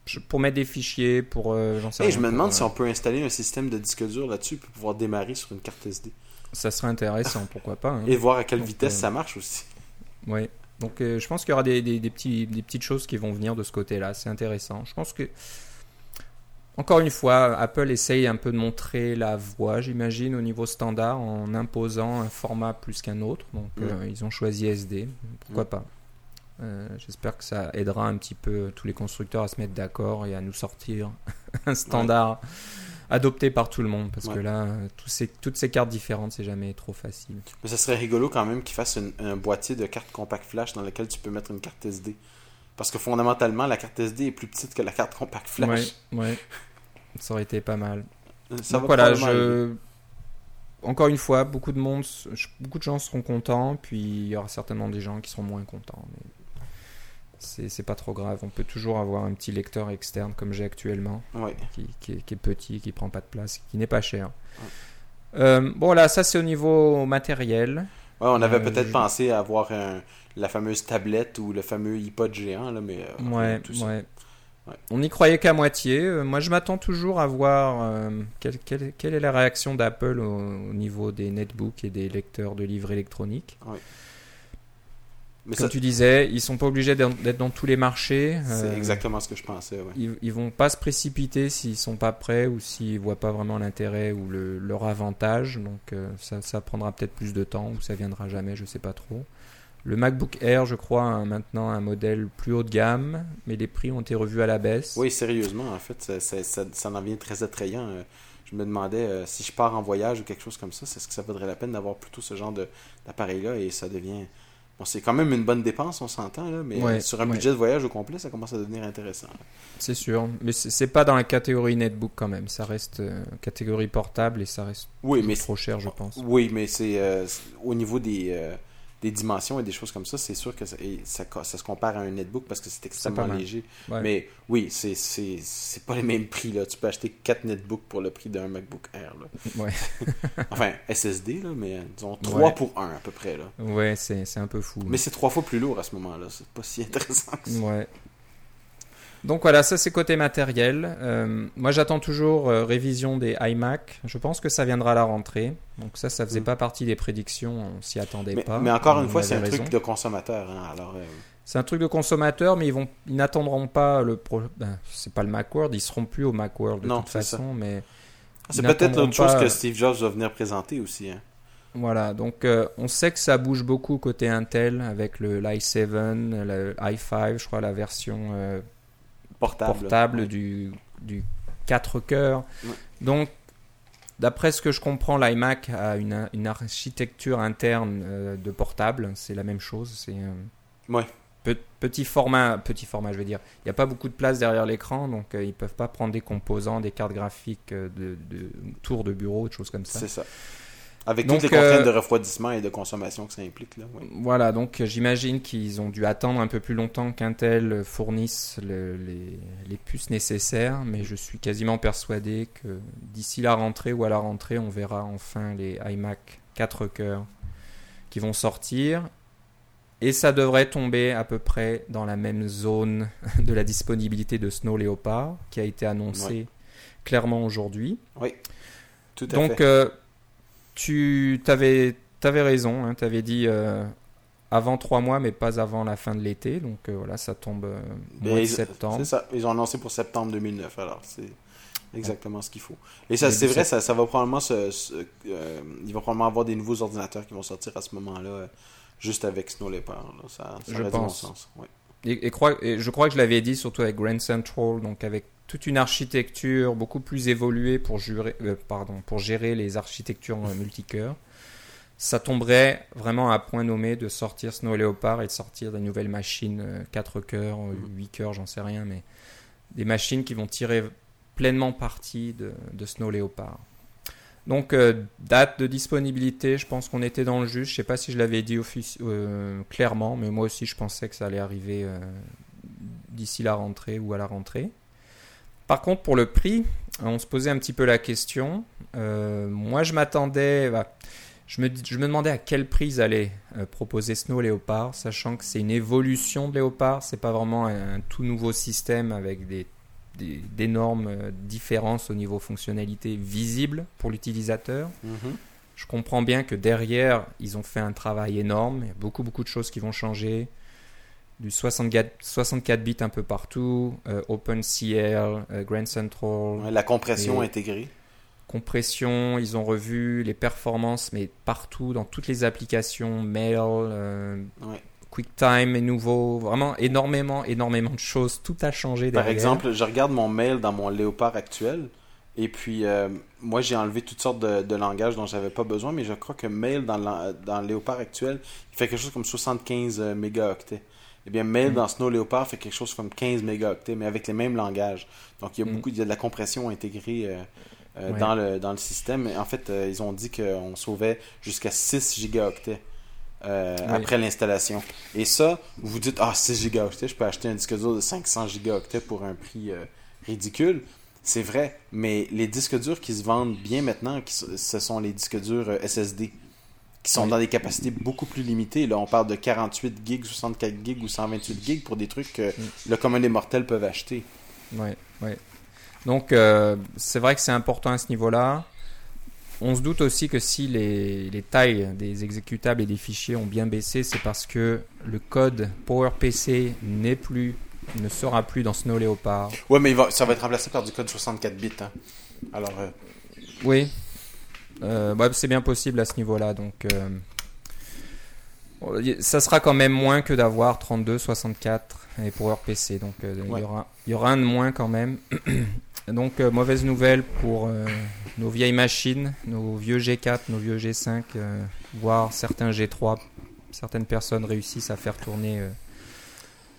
Je- pour mettre des fichiers, pour. euh, j'en sais Hey, je me demande euh, si on peut installer un système de disque dur là-dessus pour pouvoir démarrer sur une carte SD. Ça serait intéressant, pourquoi pas. hein. Et voir à quelle Donc, vitesse euh, ça marche aussi. Ouais. Donc euh, je pense qu'il y aura des, des, des petits, des petites choses qui vont venir de ce côté-là. C'est intéressant. Je pense que, encore une fois, Apple essaye un peu de montrer la voie, j'imagine, au niveau standard, en imposant un format plus qu'un autre. Donc euh, ils ont choisi SD. Pourquoi pas? Euh, J'espère que ça aidera un petit peu tous les constructeurs à se mettre d'accord et à nous sortir un standard adopté par tout le monde. Parce que là, ces, toutes ces cartes différentes, c'est jamais trop facile. Mais ça serait rigolo quand même qu'ils fassent un boîtier de carte compact flash dans lequel tu peux mettre une carte SD. Parce que fondamentalement, la carte SD est plus petite que la carte compact flash. Ouais, ouais. Ça aurait été pas mal. Ça Donc va voilà, je... encore une fois, beaucoup de monde, beaucoup de gens seront contents, puis il y aura certainement des gens qui seront moins contents. Mais c'est pas trop grave. On peut toujours avoir un petit lecteur externe comme j'ai actuellement, Ouais. qui, qui est, qui est petit, qui prend pas de place, qui n'est pas cher. Euh, bon là, ça c'est au niveau matériel. Ouais, on avait Euh, peut-être je- pensé à avoir un- la fameuse tablette ou le fameux iPod géant, là, mais euh, Ouais, tout ça. ouais. Ouais. On n'y croyait qu'à moitié. Euh, moi, je m'attends toujours à voir euh, quelle, quelle- quelle est la réaction d'Apple au, au niveau des netbooks et des lecteurs de livres électroniques. Mais Comme ça, tu disais, ils sont pas obligés d'être dans tous les marchés. c'est Euh, exactement ce que je pensais. Ouais. Ils, ils vont pas se précipiter s'ils sont pas prêts ou s'ils voient pas vraiment l'intérêt ou le- leur avantage. Donc euh, ça, ça prendra peut-être plus de temps ou ça viendra jamais, je sais pas trop. Le MacBook Air, je crois, a maintenant un modèle plus haut de gamme, mais les prix ont été revus à la baisse. Oui, sérieusement, en fait, ça, ça, ça, ça en vient très attrayant. Euh, Je me demandais euh, si je pars en voyage ou quelque chose comme ça, est-ce que ça vaudrait la peine d'avoir plutôt ce genre d'appareil-là? Et ça devient. Bon, c'est quand même une bonne dépense, on s'entend, là, mais Ouais, sur un ouais. budget de voyage au complet, ça commence à devenir intéressant. C'est sûr, mais c'est pas dans la catégorie netbook quand même. Ça reste euh, catégorie portable et ça reste Oui, mais trop cher, je pense. Oui, mais c'est euh, au niveau des, des dimensions et des choses comme ça, c'est sûr que ça, ça, ça se compare à un netbook parce que c'est extrêmement léger. Ouais. Mais oui, c'est c'est c'est pas les mêmes prix là. Tu peux acheter 4 netbooks pour le prix d'un MacBook Air là. Ouais. Enfin SSD là, mais euh, disons 3 Ouais. pour 1 à peu près là. Ouais, c'est c'est un peu fou. Mais c'est trois fois plus lourd à ce moment-là. C'est pas si intéressant que ça. Ouais. Donc voilà, ça c'est côté matériel. Euh, moi j'attends toujours euh, révision des iMac. Je pense que ça viendra à la rentrée. Donc ça, ça faisait Mm. pas partie des prédictions, on s'y attendait Mais, pas. mais encore une fois, c'est un truc de consommateur. hein, alors, euh, C'est un truc de consommateur, mais ils vont, ils n'attendront pas le pro... ben, c'est pas le Macworld, ils seront plus au Macworld de Non, toute ça. façon, mais c'est peut-être autre chose pas- que Steve Jobs va venir présenter aussi. hein. Voilà, donc euh, on sait que ça bouge beaucoup côté Intel avec le l'i7, le i5, je crois la version euh, Portable. du, du 4 cœurs. Ouais. Donc, d'après ce que je comprends, l'iMac a une, une architecture interne euh, de portable, c'est la même chose. C'est Ouais. pe- petit format, petit format, je veux dire. Il n'y a pas beaucoup de place derrière l'écran, donc euh, ils peuvent pas prendre des composants, des cartes graphiques euh, de, de tours de bureau, des choses comme ça. C'est ça. Avec Donc, toutes les contraintes euh, de refroidissement et de consommation que ça implique. Là. Voilà, donc euh, j'imagine qu'ils ont dû attendre un peu plus longtemps qu'Intel fournisse le- les, les puces nécessaires, mais je suis quasiment persuadé que d'ici la rentrée ou à la rentrée, on verra enfin les iMac 4 cœurs qui vont sortir. Et ça devrait tomber à peu près dans la même zone de la disponibilité de Snow Leopard qui a été annoncée clairement aujourd'hui. Oui, tout à Donc, fait. euh, tu avais, raison. tu avais dit euh, avant trois mois, mais pas avant la fin de l'été. Donc, euh, voilà, ça tombe euh, mois de ils- septembre. C'est ça. Ils ont annoncé pour septembre 2009. Alors, c'est exactement ce qu'il faut. Et ça, c'est vrai, ça, ça va probablement se. se- euh, il va probablement avoir des nouveaux ordinateurs qui vont sortir à ce moment-là, juste avec Snow Leopard. là. Ça, ça Je bon pense. sens. Ouais. Et, et crois- et je crois que je l'avais dit, surtout avec Grand Central, donc avec toute une architecture beaucoup plus évoluée pour, jurer- euh, pardon, pour gérer les architectures euh, multicœurs. Ça tomberait vraiment à point nommé de sortir Snow Leopard et de sortir des nouvelles machines, euh, 4 cœurs, euh, Mhm. 8 cœurs, j'en sais rien, mais des machines qui vont tirer pleinement parti de, de Snow Leopard. Donc, euh, date de disponibilité, je pense qu'on était dans le juste. Je sais pas si je l'avais dit euh, clairement, mais moi aussi je pensais que ça allait arriver euh, d'ici la rentrée ou à la rentrée. Par contre, pour le prix, on se posait un petit peu la question. Euh, moi, je m'attendais. bah, je, me, dis- je me demandais à quel prix ils allaient euh, proposer Snow Leopard, sachant que c'est une évolution de Leopard. C'est pas vraiment un, un tout nouveau système avec des des- d'énormes euh, différences au niveau fonctionnalité visible pour l'utilisateur. Mhm. Je comprends bien que derrière, ils ont fait un travail énorme. Il y a beaucoup, beaucoup de choses qui vont changer. Du 64, 64 bits un peu partout, euh, OpenCL, euh, Grand Central, la compression intégrée. compression. Ils ont revu les performances, mais partout, dans toutes les applications, mail, euh, Ouais. QuickTime est nouveau. Vraiment énormément, énormément de choses. Tout a changé Par exemple, je regarde mon mail dans mon Léopard actuel. Et puis, moi, j'ai enlevé toutes sortes de, de langages dont j'avais pas besoin, mais je crois que Mail dans, dans le Léopard actuel, il fait quelque chose comme 75 euh, mégaoctets. Eh bien, Mail dans Snow Léopard fait quelque chose comme 15 mégaoctets, mais avec les mêmes langages. Donc, il y a Mm. beaucoup, il y a de la compression intégrée euh, euh, Ouais. dans, le, dans le système. En fait, euh, ils ont dit qu'on sauvait jusqu'à 6 gigaoctets. euh, Oui. après l'installation. Et ça, vous vous dites, ah, 6 gigaoctets, je peux acheter un disque dur de 500 gigaoctets pour un prix euh, ridicule. C'est vrai, mais les disques durs qui se vendent bien maintenant, qui ce sont les disques durs euh, SSD, qui sont Oui. dans des capacités beaucoup plus limitées. Là, on parle de 48 gigs, 64 gigs ou 128 gigs pour des trucs que Mm. le commun des mortels peuvent acheter. Ouais, ouais. Donc, euh, c'est vrai que c'est important à ce niveau-là. On se doute aussi que si les, les tailles des exécutables et des fichiers ont bien baissé, c'est parce que le code PowerPC n'est plus, ne sera plus dans Snow Leopard. Ouais, mais il va- ça va être remplacé par du code 64 bits. hein. Alors, euh, Oui, Euh, ouais, c'est bien possible à ce niveau-là. Donc, euh, ça sera quand même moins que d'avoir 32, 64 et PowerPC. Donc, euh, il, y aura, il y aura un de moins quand même. donc, mauvaise nouvelle pour nos vieilles machines, nos vieux G4, nos vieux G5, euh, voire certains G3. Certaines personnes réussissent à faire tourner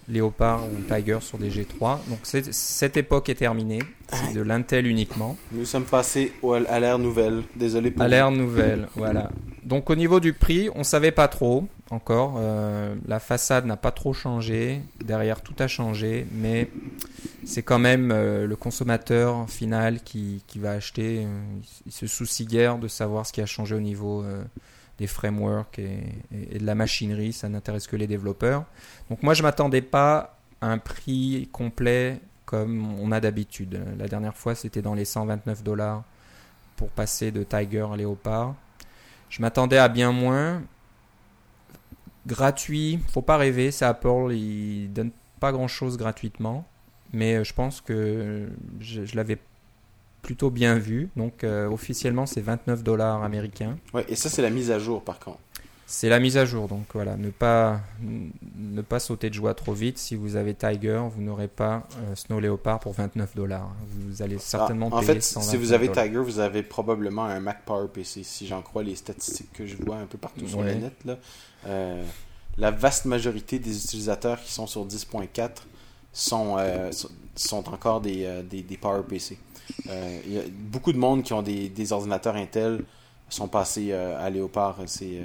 Léopard ou Tiger sur des G3. Donc, cette époque est terminée. C'est de l'Intel uniquement. nous sommes passés au- à l'ère nouvelle. Désolé pour À l'ère nouvelle, voilà. Donc au niveau du prix, on savait pas trop encore. Euh, la façade n'a pas trop changé. Derrière, tout a changé, mais c'est quand même euh, le consommateur final qui, qui va acheter. Euh, il, il se soucie guère de savoir ce qui a changé au niveau euh, des frameworks et, de la machinerie. Ça n'intéresse que les développeurs. Donc moi, je m'attendais pas à un prix complet comme on a d'habitude. La dernière fois, c'était dans les 129 dollars pour passer de Tiger à Léopard. Je m'attendais à bien moins. Gratuit, faut pas rêver, c'est Apple, ils donnent pas grand chose gratuitement. Mais euh, je pense que je, je l'avais plutôt bien vu. Donc euh, officiellement, c'est 29 dollars américains. Ouais, et ça, c'est la mise à jour, par contre. C'est la mise à jour, donc voilà, ne pas, ne pas sauter de joie trop vite. Si vous avez Tiger, vous n'aurez pas euh, Snow Leopard pour 29 dollars. Vous allez certainement Ah, en payer fait, 129 si vous avez. Tiger, vous avez probablement un Mac Power PC, si j'en crois les statistiques que je vois un peu partout sur Ouais. le net. Là. Euh, la vaste majorité des utilisateurs qui sont sur 10.4 sont, sont- sont encore des, des, des Power PC. Euh, Il y a beaucoup de monde qui ont des, des ordinateurs Intel sont passés euh, à Léopard. C'est euh,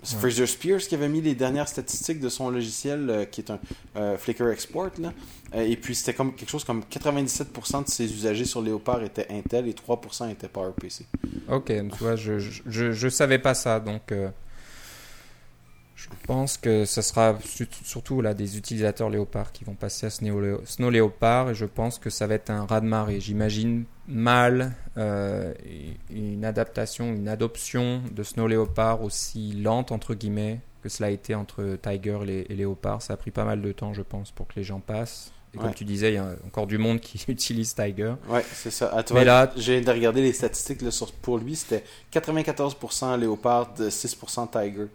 Ouais. Fraser Spears qui avait mis les dernières statistiques de son logiciel, qui est un Flickr Export. Là. Et puis c'était comme quelque chose comme 97% de ses usagers sur Léopard étaient Intel et 3% étaient PowerPC. Ok, tu vois, je, je, je, je savais pas ça, donc je pense que ce sera su- surtout là des utilisateurs Léopard qui vont passer à Snow, Léopard et je pense que ça va être un raz-de-marée. J'imagine mal euh, une adaptation, une adoption de Snow Léopard aussi lente entre guillemets que cela a été entre Tiger et, Lé- et Léopard. Ça a pris pas mal de temps, je pense, pour que les gens passent. Et comme tu disais, il y a encore du monde qui utilise Tiger. Ouais, c'est ça. Ah, tu Mais là- j'ai de regarder les statistiques là, pour lui, c'était 94% Léopard, de 6% Tiger.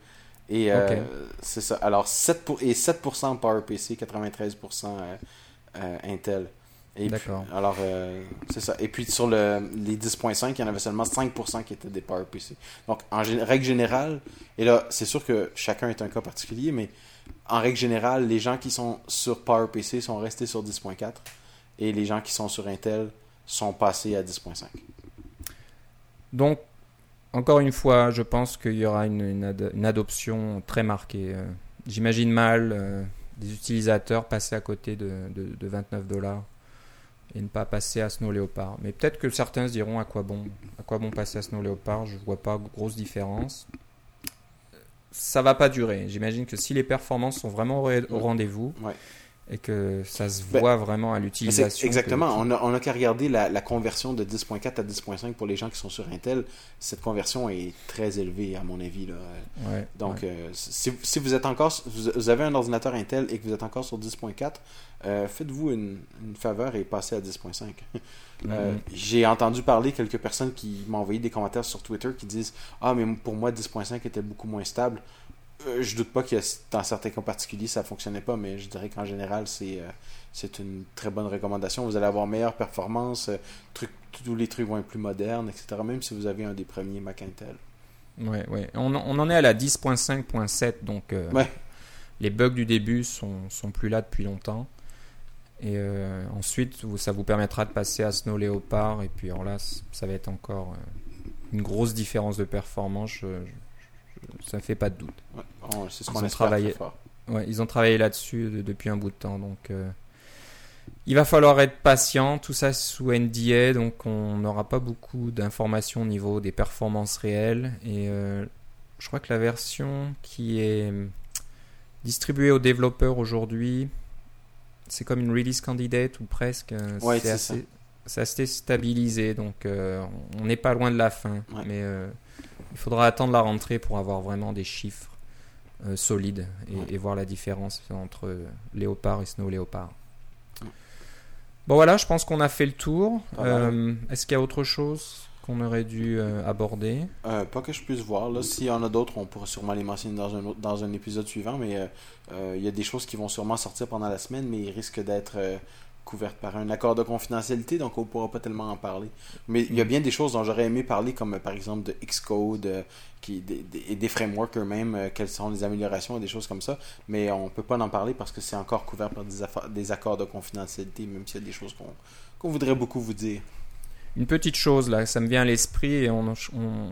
Et euh, c'est ça. Alors 7 pour, et 7% PowerPC, 93% euh, Intel. Et puis- D'accord. alors, euh, c'est ça. Et puis sur le, les 10.5, il y en avait seulement 5% qui étaient des PowerPC. Donc, en règle générale, et là, c'est sûr que chacun est un cas particulier, mais en règle générale, les gens qui sont sur PowerPC sont restés sur 10.4 et les gens qui sont sur Intel sont passés à 10.5. Donc, encore une fois, je pense qu'il y aura une, une ad- une adoption très marquée. Euh, J'imagine mal euh, des utilisateurs passer à côté de, de- de 29 dollars et ne pas passer à Snow Leopard. Mais peut-être que certains se diront à quoi bon, à quoi bon passer à Snow Leopard? Je vois pas grosse différence. Ça va pas durer. J'imagine que si les performances sont vraiment au, au rendez-vous Ouais. Et que ça se Ben, voit vraiment à c'est l'utilisation. Exactement. que- On a, on a qu'à regarder la, la conversion de 10.4 à 10.5 pour les gens qui sont sur Intel. Cette conversion est très élevée, à mon avis. Là. Ouais, Donc, ouais. euh, si, si vous êtes encore, vous avez un ordinateur Intel et que vous êtes encore sur 10.4, euh, faites-vous une, une faveur et passez à 10.5. Euh, Mhm. J'ai entendu parler quelques personnes qui m'ont envoyé des commentaires sur Twitter qui disent Ah, mais pour moi, 10.5 était beaucoup moins stable. Euh, je doute pas que dans certains cas particuliers, ça fonctionnait pas, mais je dirais qu'en général, c'est euh, c'est une très bonne recommandation. Vous allez avoir meilleure performance, euh, truc, tous les trucs vont être plus modernes, etc. Même si vous avez un des premiers Mac Intel. Ouais, ouais. On, en- on en est à la 10.5.7, donc euh, Ouais. les bugs du début sont, sont plus là depuis longtemps. Et ensuite, ça vous permettra de passer à Snow Leopard. Et puis alors là, ça va être encore une grosse différence de performance. Je, je- je- ça ne fait pas de doute. Ouais, c'est ce qu'on espère travaillé. Ouais, ils ont travaillé là-dessus de- depuis un bout de temps. Donc, euh, il va falloir être patient. Tout ça sous NDA, donc on n'aura pas beaucoup d'informations au niveau des performances réelles. Et euh, je crois que la version qui est distribuée aux développeurs aujourd'hui, c'est comme une release candidate ou presque. euh, Ouais, c'est assez, assez stabilisé, donc euh, on n'est pas loin de la fin. Mais euh, il faudra attendre la rentrée pour avoir vraiment des chiffres euh, solides et, Ouais. et voir la différence entre Léopard et Snow Léopard. Ouais. Bon voilà, je pense qu'on a fait le tour. Euh, Est-ce qu'il y a autre chose qu'on aurait dû euh, aborder? Euh, pas que je puisse voir. Là, s'il y en a d'autres, on pourra sûrement les mentionner dans un, autre, dans un épisode suivant. Mais euh, il y a des choses qui vont sûrement sortir pendant la semaine, mais ils risquent d'être couvertes par un accord de confidentialité, donc on ne pourra pas tellement en parler. Mais il y a bien des choses dont j'aurais aimé parler, comme par exemple de Xcode euh, qui, des, et des frameworks eux-mêmes, euh, quelles sont les améliorations et des choses comme ça. Mais on peut pas en parler parce que c'est encore couvert par des, des accords de confidentialité, même s'il y a des choses qu'on qu'on voudrait beaucoup vous dire. Une petite chose là, ça me vient à l'esprit et on, on,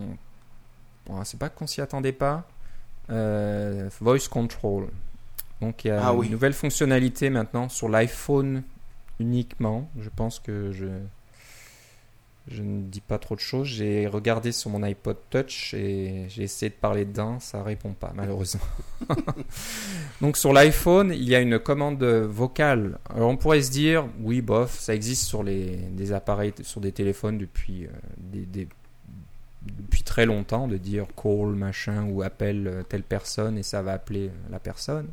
bon, c'est pas qu'on s'y attendait pas. Euh, voice control. Donc il y a Ah une oui. nouvelle fonctionnalité maintenant sur l'iPhone uniquement. Je pense que je ne dis pas trop de choses. J'ai regardé sur mon iPod Touch et j'ai essayé de parler dedans, ça répond pas malheureusement. Donc sur l'iPhone, il y a une commande vocale. Alors on pourrait se dire, oui, bof, ça existe sur les des appareils, sur des téléphones depuis des, depuis très longtemps de dire call machin ou appelle telle personne et ça va appeler la personne.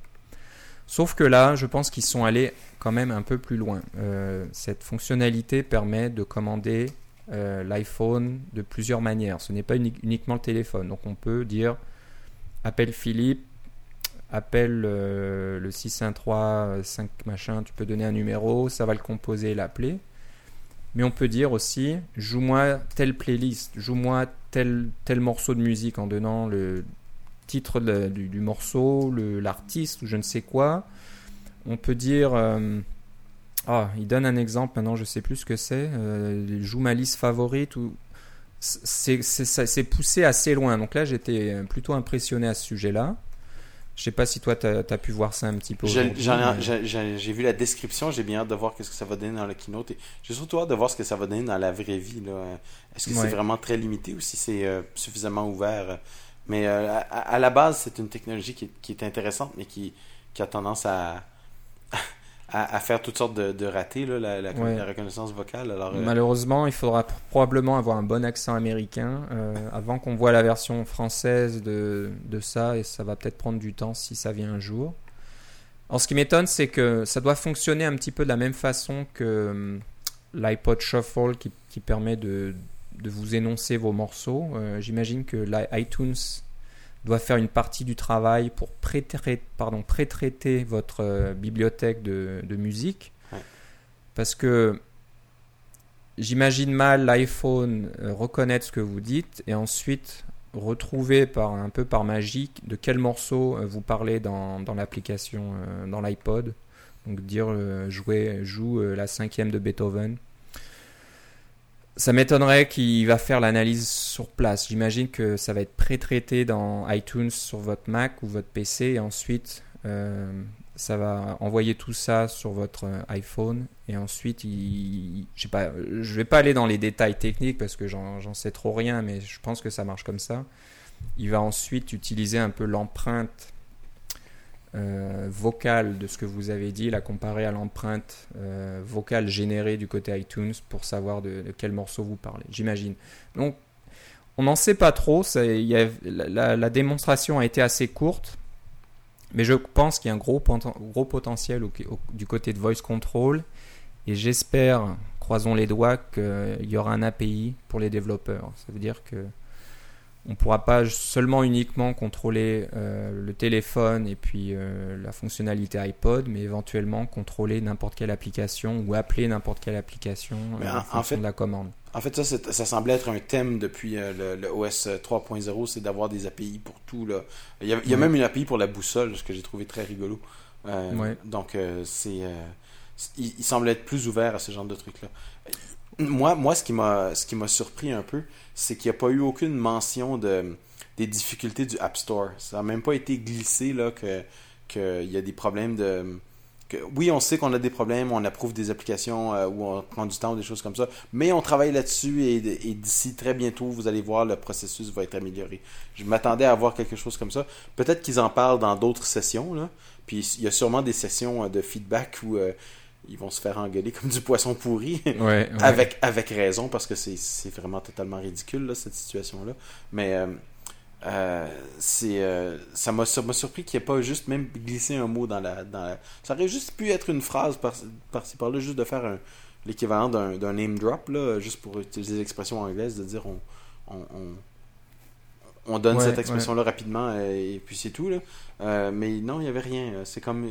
Sauf que là, je pense qu'ils sont allés quand même un peu plus loin. Euh, cette fonctionnalité permet de commander euh, l'iPhone de plusieurs manières. Ce n'est pas uniquement le téléphone. Donc on peut dire appelle Philippe, appelle euh, le 613 5 machin, tu peux donner un numéro, ça va le composer et l'appeler. Mais on peut dire aussi joue-moi telle playlist, joue-moi tel, tel morceau de musique en donnant le titre du, morceau, l'artiste ou je ne sais quoi. On peut dire. Euh, ah, il donne un exemple maintenant, je sais plus ce que c'est. Euh, joue ma liste favorite ou. C'est poussé assez loin. Donc là, j'étais plutôt impressionné à ce sujet-là. Je sais pas si toi, tu as, pu voir ça un petit peu. J'ai vu la description, j'ai bien hâte de voir ce que ça va donner dans la keynote. J'ai surtout hâte de voir ce que ça va donner dans la vraie vie. Est-ce que c'est vraiment très limité ou si c'est euh, suffisamment ouvert? Mais euh, à, la base, c'est une technologie qui est, intéressante, mais qui, a tendance à, à, faire toutes sortes de, ratés, la, reconnaissance vocale. Alors, euh, Malheureusement, il faudra probablement avoir un bon accent américain euh, avant qu'on voit la version française de, ça, et ça va peut-être prendre du temps si ça vient un jour. Alors, ce qui m'étonne, c'est que ça doit fonctionner un petit peu de la même façon que hum, l'iPod Shuffle qui, qui permet de de vous énoncer vos morceaux. Euh, j'imagine que iTunes doit faire une partie du travail pour pré-traiter, votre euh, bibliothèque de, musique. Parce que j'imagine mal l'iPhone euh, reconnaître ce que vous dites et ensuite retrouver par, un peu par magie de quel morceau vous parlez dans, dans l'application, dans l'iPod. Donc dire jouer, joue la cinquième de Beethoven. Ça m'étonnerait qu'il va faire l'analyse sur place. J'imagine que ça va être pré-traité dans iTunes sur votre Mac ou votre PC et ensuite euh, ça va envoyer tout ça sur votre euh, iPhone et ensuite il, je pas, je vais pas aller dans les détails techniques parce que j'en sais trop rien, mais je pense que ça marche comme ça. Il va ensuite utiliser un peu l'empreinte euh, vocale de ce que vous avez dit, la comparer à l'empreinte euh, vocale générée du côté iTunes pour savoir de, quel morceau vous parlez, j'imagine. Donc, on n'en sait pas trop. la, démonstration a été assez courte, mais je pense qu'il y a un gros, gros potentiel du côté de Voice Control. Et j'espère, croisons les doigts, qu'il y aura un API pour les développeurs. Ça veut dire que on ne pourra pas seulement uniquement contrôler euh, le téléphone et puis euh, la fonctionnalité iPod, mais éventuellement contrôler n'importe quelle application ou appeler n'importe quelle application euh, en, fonction de la commande. En fait, ça, ça semblait être un thème depuis le, OS 3.0, c'est d'avoir des API pour tout. Là. Il y a, même une API pour la boussole, ce que j'ai trouvé très rigolo. Donc, c'est, il, il, semble être plus ouvert à ce genre de trucs-là. Moi, moi, ce qui m'a, surpris un peu, c'est qu'il n'y a pas eu aucune mention de, des difficultés du App Store. Ça n'a même pas été glissé là que qu'il y a des problèmes de. Que, oui, on sait qu'on a des problèmes, on approuve des applications euh, où on prend du temps ou des choses comme ça, mais on travaille là-dessus et, et d'ici très bientôt, vous allez voir, le processus va être amélioré. Je m'attendais à voir quelque chose comme ça. Peut-être qu'ils en parlent dans d'autres sessions, là. Puis il y a sûrement des sessions euh, de feedback où euh, ils vont se faire engueuler comme du poisson pourri. avec, avec raison, parce que c'est vraiment totalement ridicule, là, cette situation-là. Mais euh, euh, c'est euh, ça m'a surpris qu'il n'y ait pas juste même glissé un mot dans la, dans Ça aurait juste pu être une phrase par-ci par, par-là, juste de faire l'équivalent d'un name drop, là, juste pour utiliser l'expression anglaise, de dire on, on, on, donne cette expression-là rapidement et, puis c'est tout. Là. mais non, il n'y avait rien. C'est comme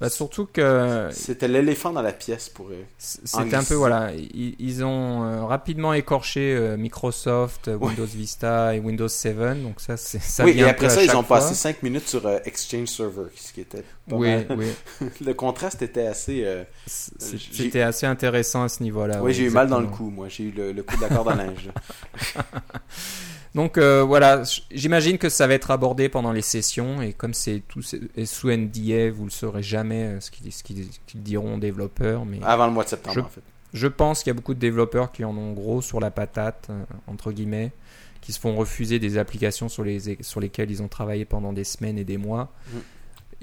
bah, surtout que. C'était l'éléphant dans la pièce pour eux. C'était un peu, voilà. Ils, ont euh, rapidement écorché euh, Microsoft, Windows Vista et Windows 7. Donc, ça, ça Oui, et après ça, ils ont passé 5 minutes sur euh, Exchange Server, ce qui était. Pas oui, oui. le contraste était assez. C'était assez intéressant à ce niveau-là. Oui, j'ai eu mal dans le cou, moi. J'ai eu le, coup de la corde à linge. Donc euh, voilà, j'imagine que ça va être abordé pendant les sessions et comme c'est tout sous NDA, vous le saurez jamais euh, ce qu'ils diront aux développeurs. Mais avant le mois de septembre, en fait. Je pense qu'il y a beaucoup de développeurs qui en ont gros sur la patate, euh, entre guillemets, qui se font refuser des applications sur, les, sur lesquelles ils ont travaillé pendant des semaines et des mois. Mm.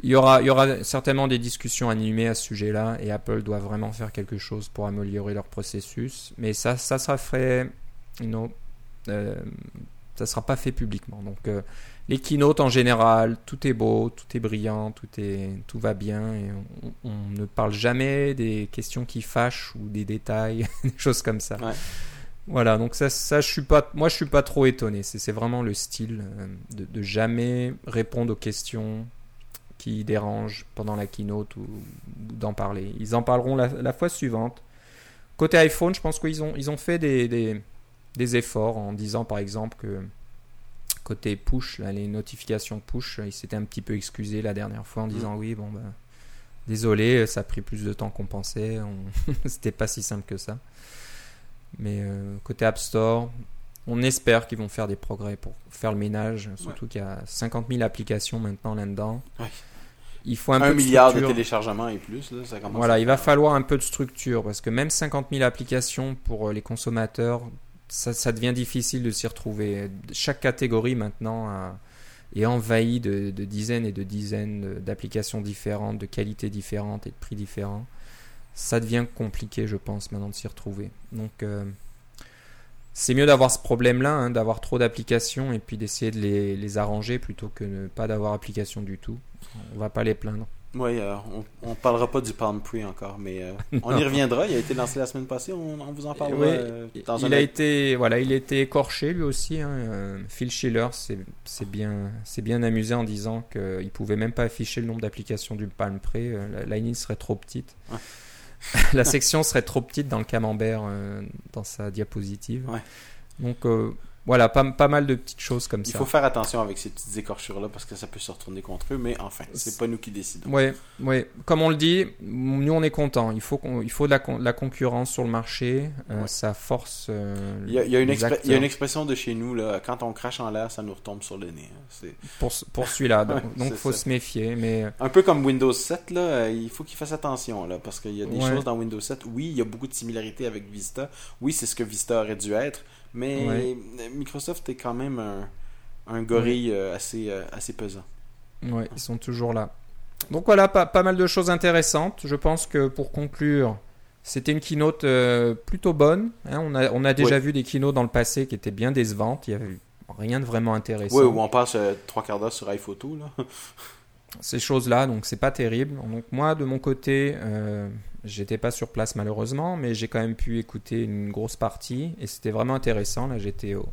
Il, y aura, il y aura certainement des discussions animées à ce sujet-là et Apple doit vraiment faire quelque chose pour améliorer leur processus. Mais ça, ça sera fait, you know, euh, ça sera pas fait publiquement. Donc euh, les keynotes en général, tout est beau, tout est brillant, tout, est, tout va bien. Et on, on ne parle jamais des questions qui fâchent ou des détails, des choses comme ça. Ouais. Voilà, donc ça, ça, je suis pas, moi, je suis pas trop étonné. C'est vraiment le style euh, de, de jamais répondre aux questions qui dérangent pendant la keynote ou, ou d'en parler. Ils en parleront la, la fois suivante. Côté iPhone, je pense qu'ils ont, ils ont fait des, des, des efforts en disant par exemple que côté push, là, les notifications push, ils s'étaient un petit peu excusés la dernière fois en disant oui, bon, bah, désolé, ça a pris plus de temps qu'on pensait, on... c'était pas si simple que ça. Mais euh, côté App Store, on espère qu'ils vont faire des progrès pour faire le ménage, surtout qu'il y a 50 000 applications maintenant là-dedans. Ouais. Il faut un, Un peu de milliard de structure. téléchargements et plus, là, ça commence Voilà, à- il va falloir un peu de structure parce que même 50 000 applications pour euh, les consommateurs, ça, devient difficile de s'y retrouver. Chaque catégorie maintenant est envahie de, dizaines et de dizaines d'applications différentes, de qualités différentes et de prix différents. Ça devient compliqué, je pense, maintenant de s'y retrouver. Donc, euh, c'est mieux d'avoir ce problème-là, hein, d'avoir trop d'applications et puis d'essayer de les, arranger plutôt que ne pas d'avoir application du tout. On va pas les plaindre. Oui, euh, on, on parlera pas du Palm Pre encore, mais euh, on y reviendra. Il a été lancé la semaine passée, on, on vous en parlera Oui, euh, dans il un a été voilà il a été écorché lui aussi hein. Phil Schiller c'est c'est bien c'est bien amusé en disant qu'il pouvait même pas afficher le nombre d'applications du Palm Euh, la, la ligne serait trop petite la section serait trop petite dans le camembert dans sa diapositive Ouais. donc voilà pas, pas mal de petites choses comme Il ça faut faire attention avec ces petites écorchures-là parce que ça peut se retourner contre eux, mais enfin, c'est pas nous qui décidons. Ouais, ouais. Comme on le dit, nous on est content. Il faut il faut de la, con- de la concurrence sur le marché. Euh, Ouais. Ça force. euh, Il y, a, il y a une il y a expression de chez nous, là, quand on crache en l'air, ça nous retombe sur le nez. hein. Pour, pour celui-là. Donc, Ouais, c'est faut ça. se méfier. Mais un peu comme Windows 7, là, euh, il faut qu'il fasse attention, là, parce qu'il y a des Ouais. choses dans Windows 7. Oui, il y a beaucoup de similarités avec Vista. Oui, c'est ce que Vista aurait dû être, mais Ouais. Microsoft est quand même un, un gorille euh, assez, euh, assez pesant. ouais, ils sont toujours là. Donc voilà, pas, pas mal de choses intéressantes. Je pense que pour conclure, c'était une keynote euh, plutôt bonne. hein. on, a, on a déjà vu des keynotes dans le passé qui étaient bien décevantes. Il y avait rien de vraiment intéressant. Oui, où on passe euh, trois quarts d'heure sur iPhoto, là. ces choses-là, donc c'est pas terrible. Donc moi, de mon côté, euh, j'étais pas sur place malheureusement, mais j'ai quand même pu écouter une grosse partie et c'était vraiment intéressant. Là, j'étais au,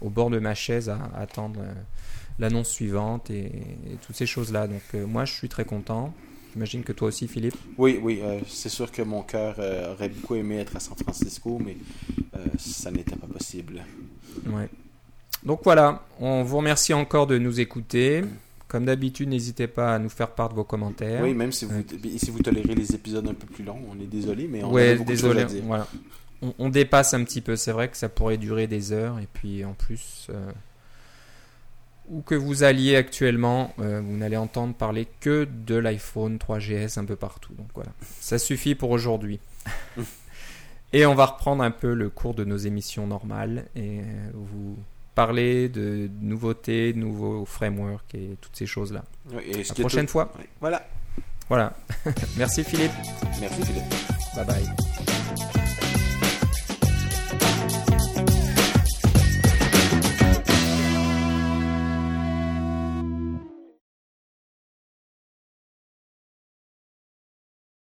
au bord de ma chaise à, à attendre euh, l'annonce suivante et, et toutes ces choses-là. Donc euh, moi, je suis très content. J'imagine que toi aussi, Philippe. Oui, oui, euh, c'est sûr que mon cœur aurait beaucoup aimé être à San Francisco, mais ça n'était pas possible. Ouais. Donc voilà, on vous remercie encore de nous écouter. Comme d'habitude, n'hésitez pas à nous faire part de vos commentaires. Oui, même si vous, si vous tolérez les épisodes un peu plus longs, on est désolé, mais on a Ouais, beaucoup désolé. de choses à dire. Voilà. On, on dépasse un petit peu. C'est vrai que ça pourrait durer des heures. Et puis en plus, euh, où que vous alliez actuellement, euh, vous n'allez entendre parler que de l'iPhone 3GS un peu partout. Donc voilà, ça suffit pour aujourd'hui. et on va reprendre un peu le cours de nos émissions normales et euh, vous parler de nouveautés, de nouveaux frameworks et toutes ces choses-là. Oui, La prochaine tout- fois. Oui. Voilà. Voilà. Merci Philippe. Merci Philippe. Bye bye.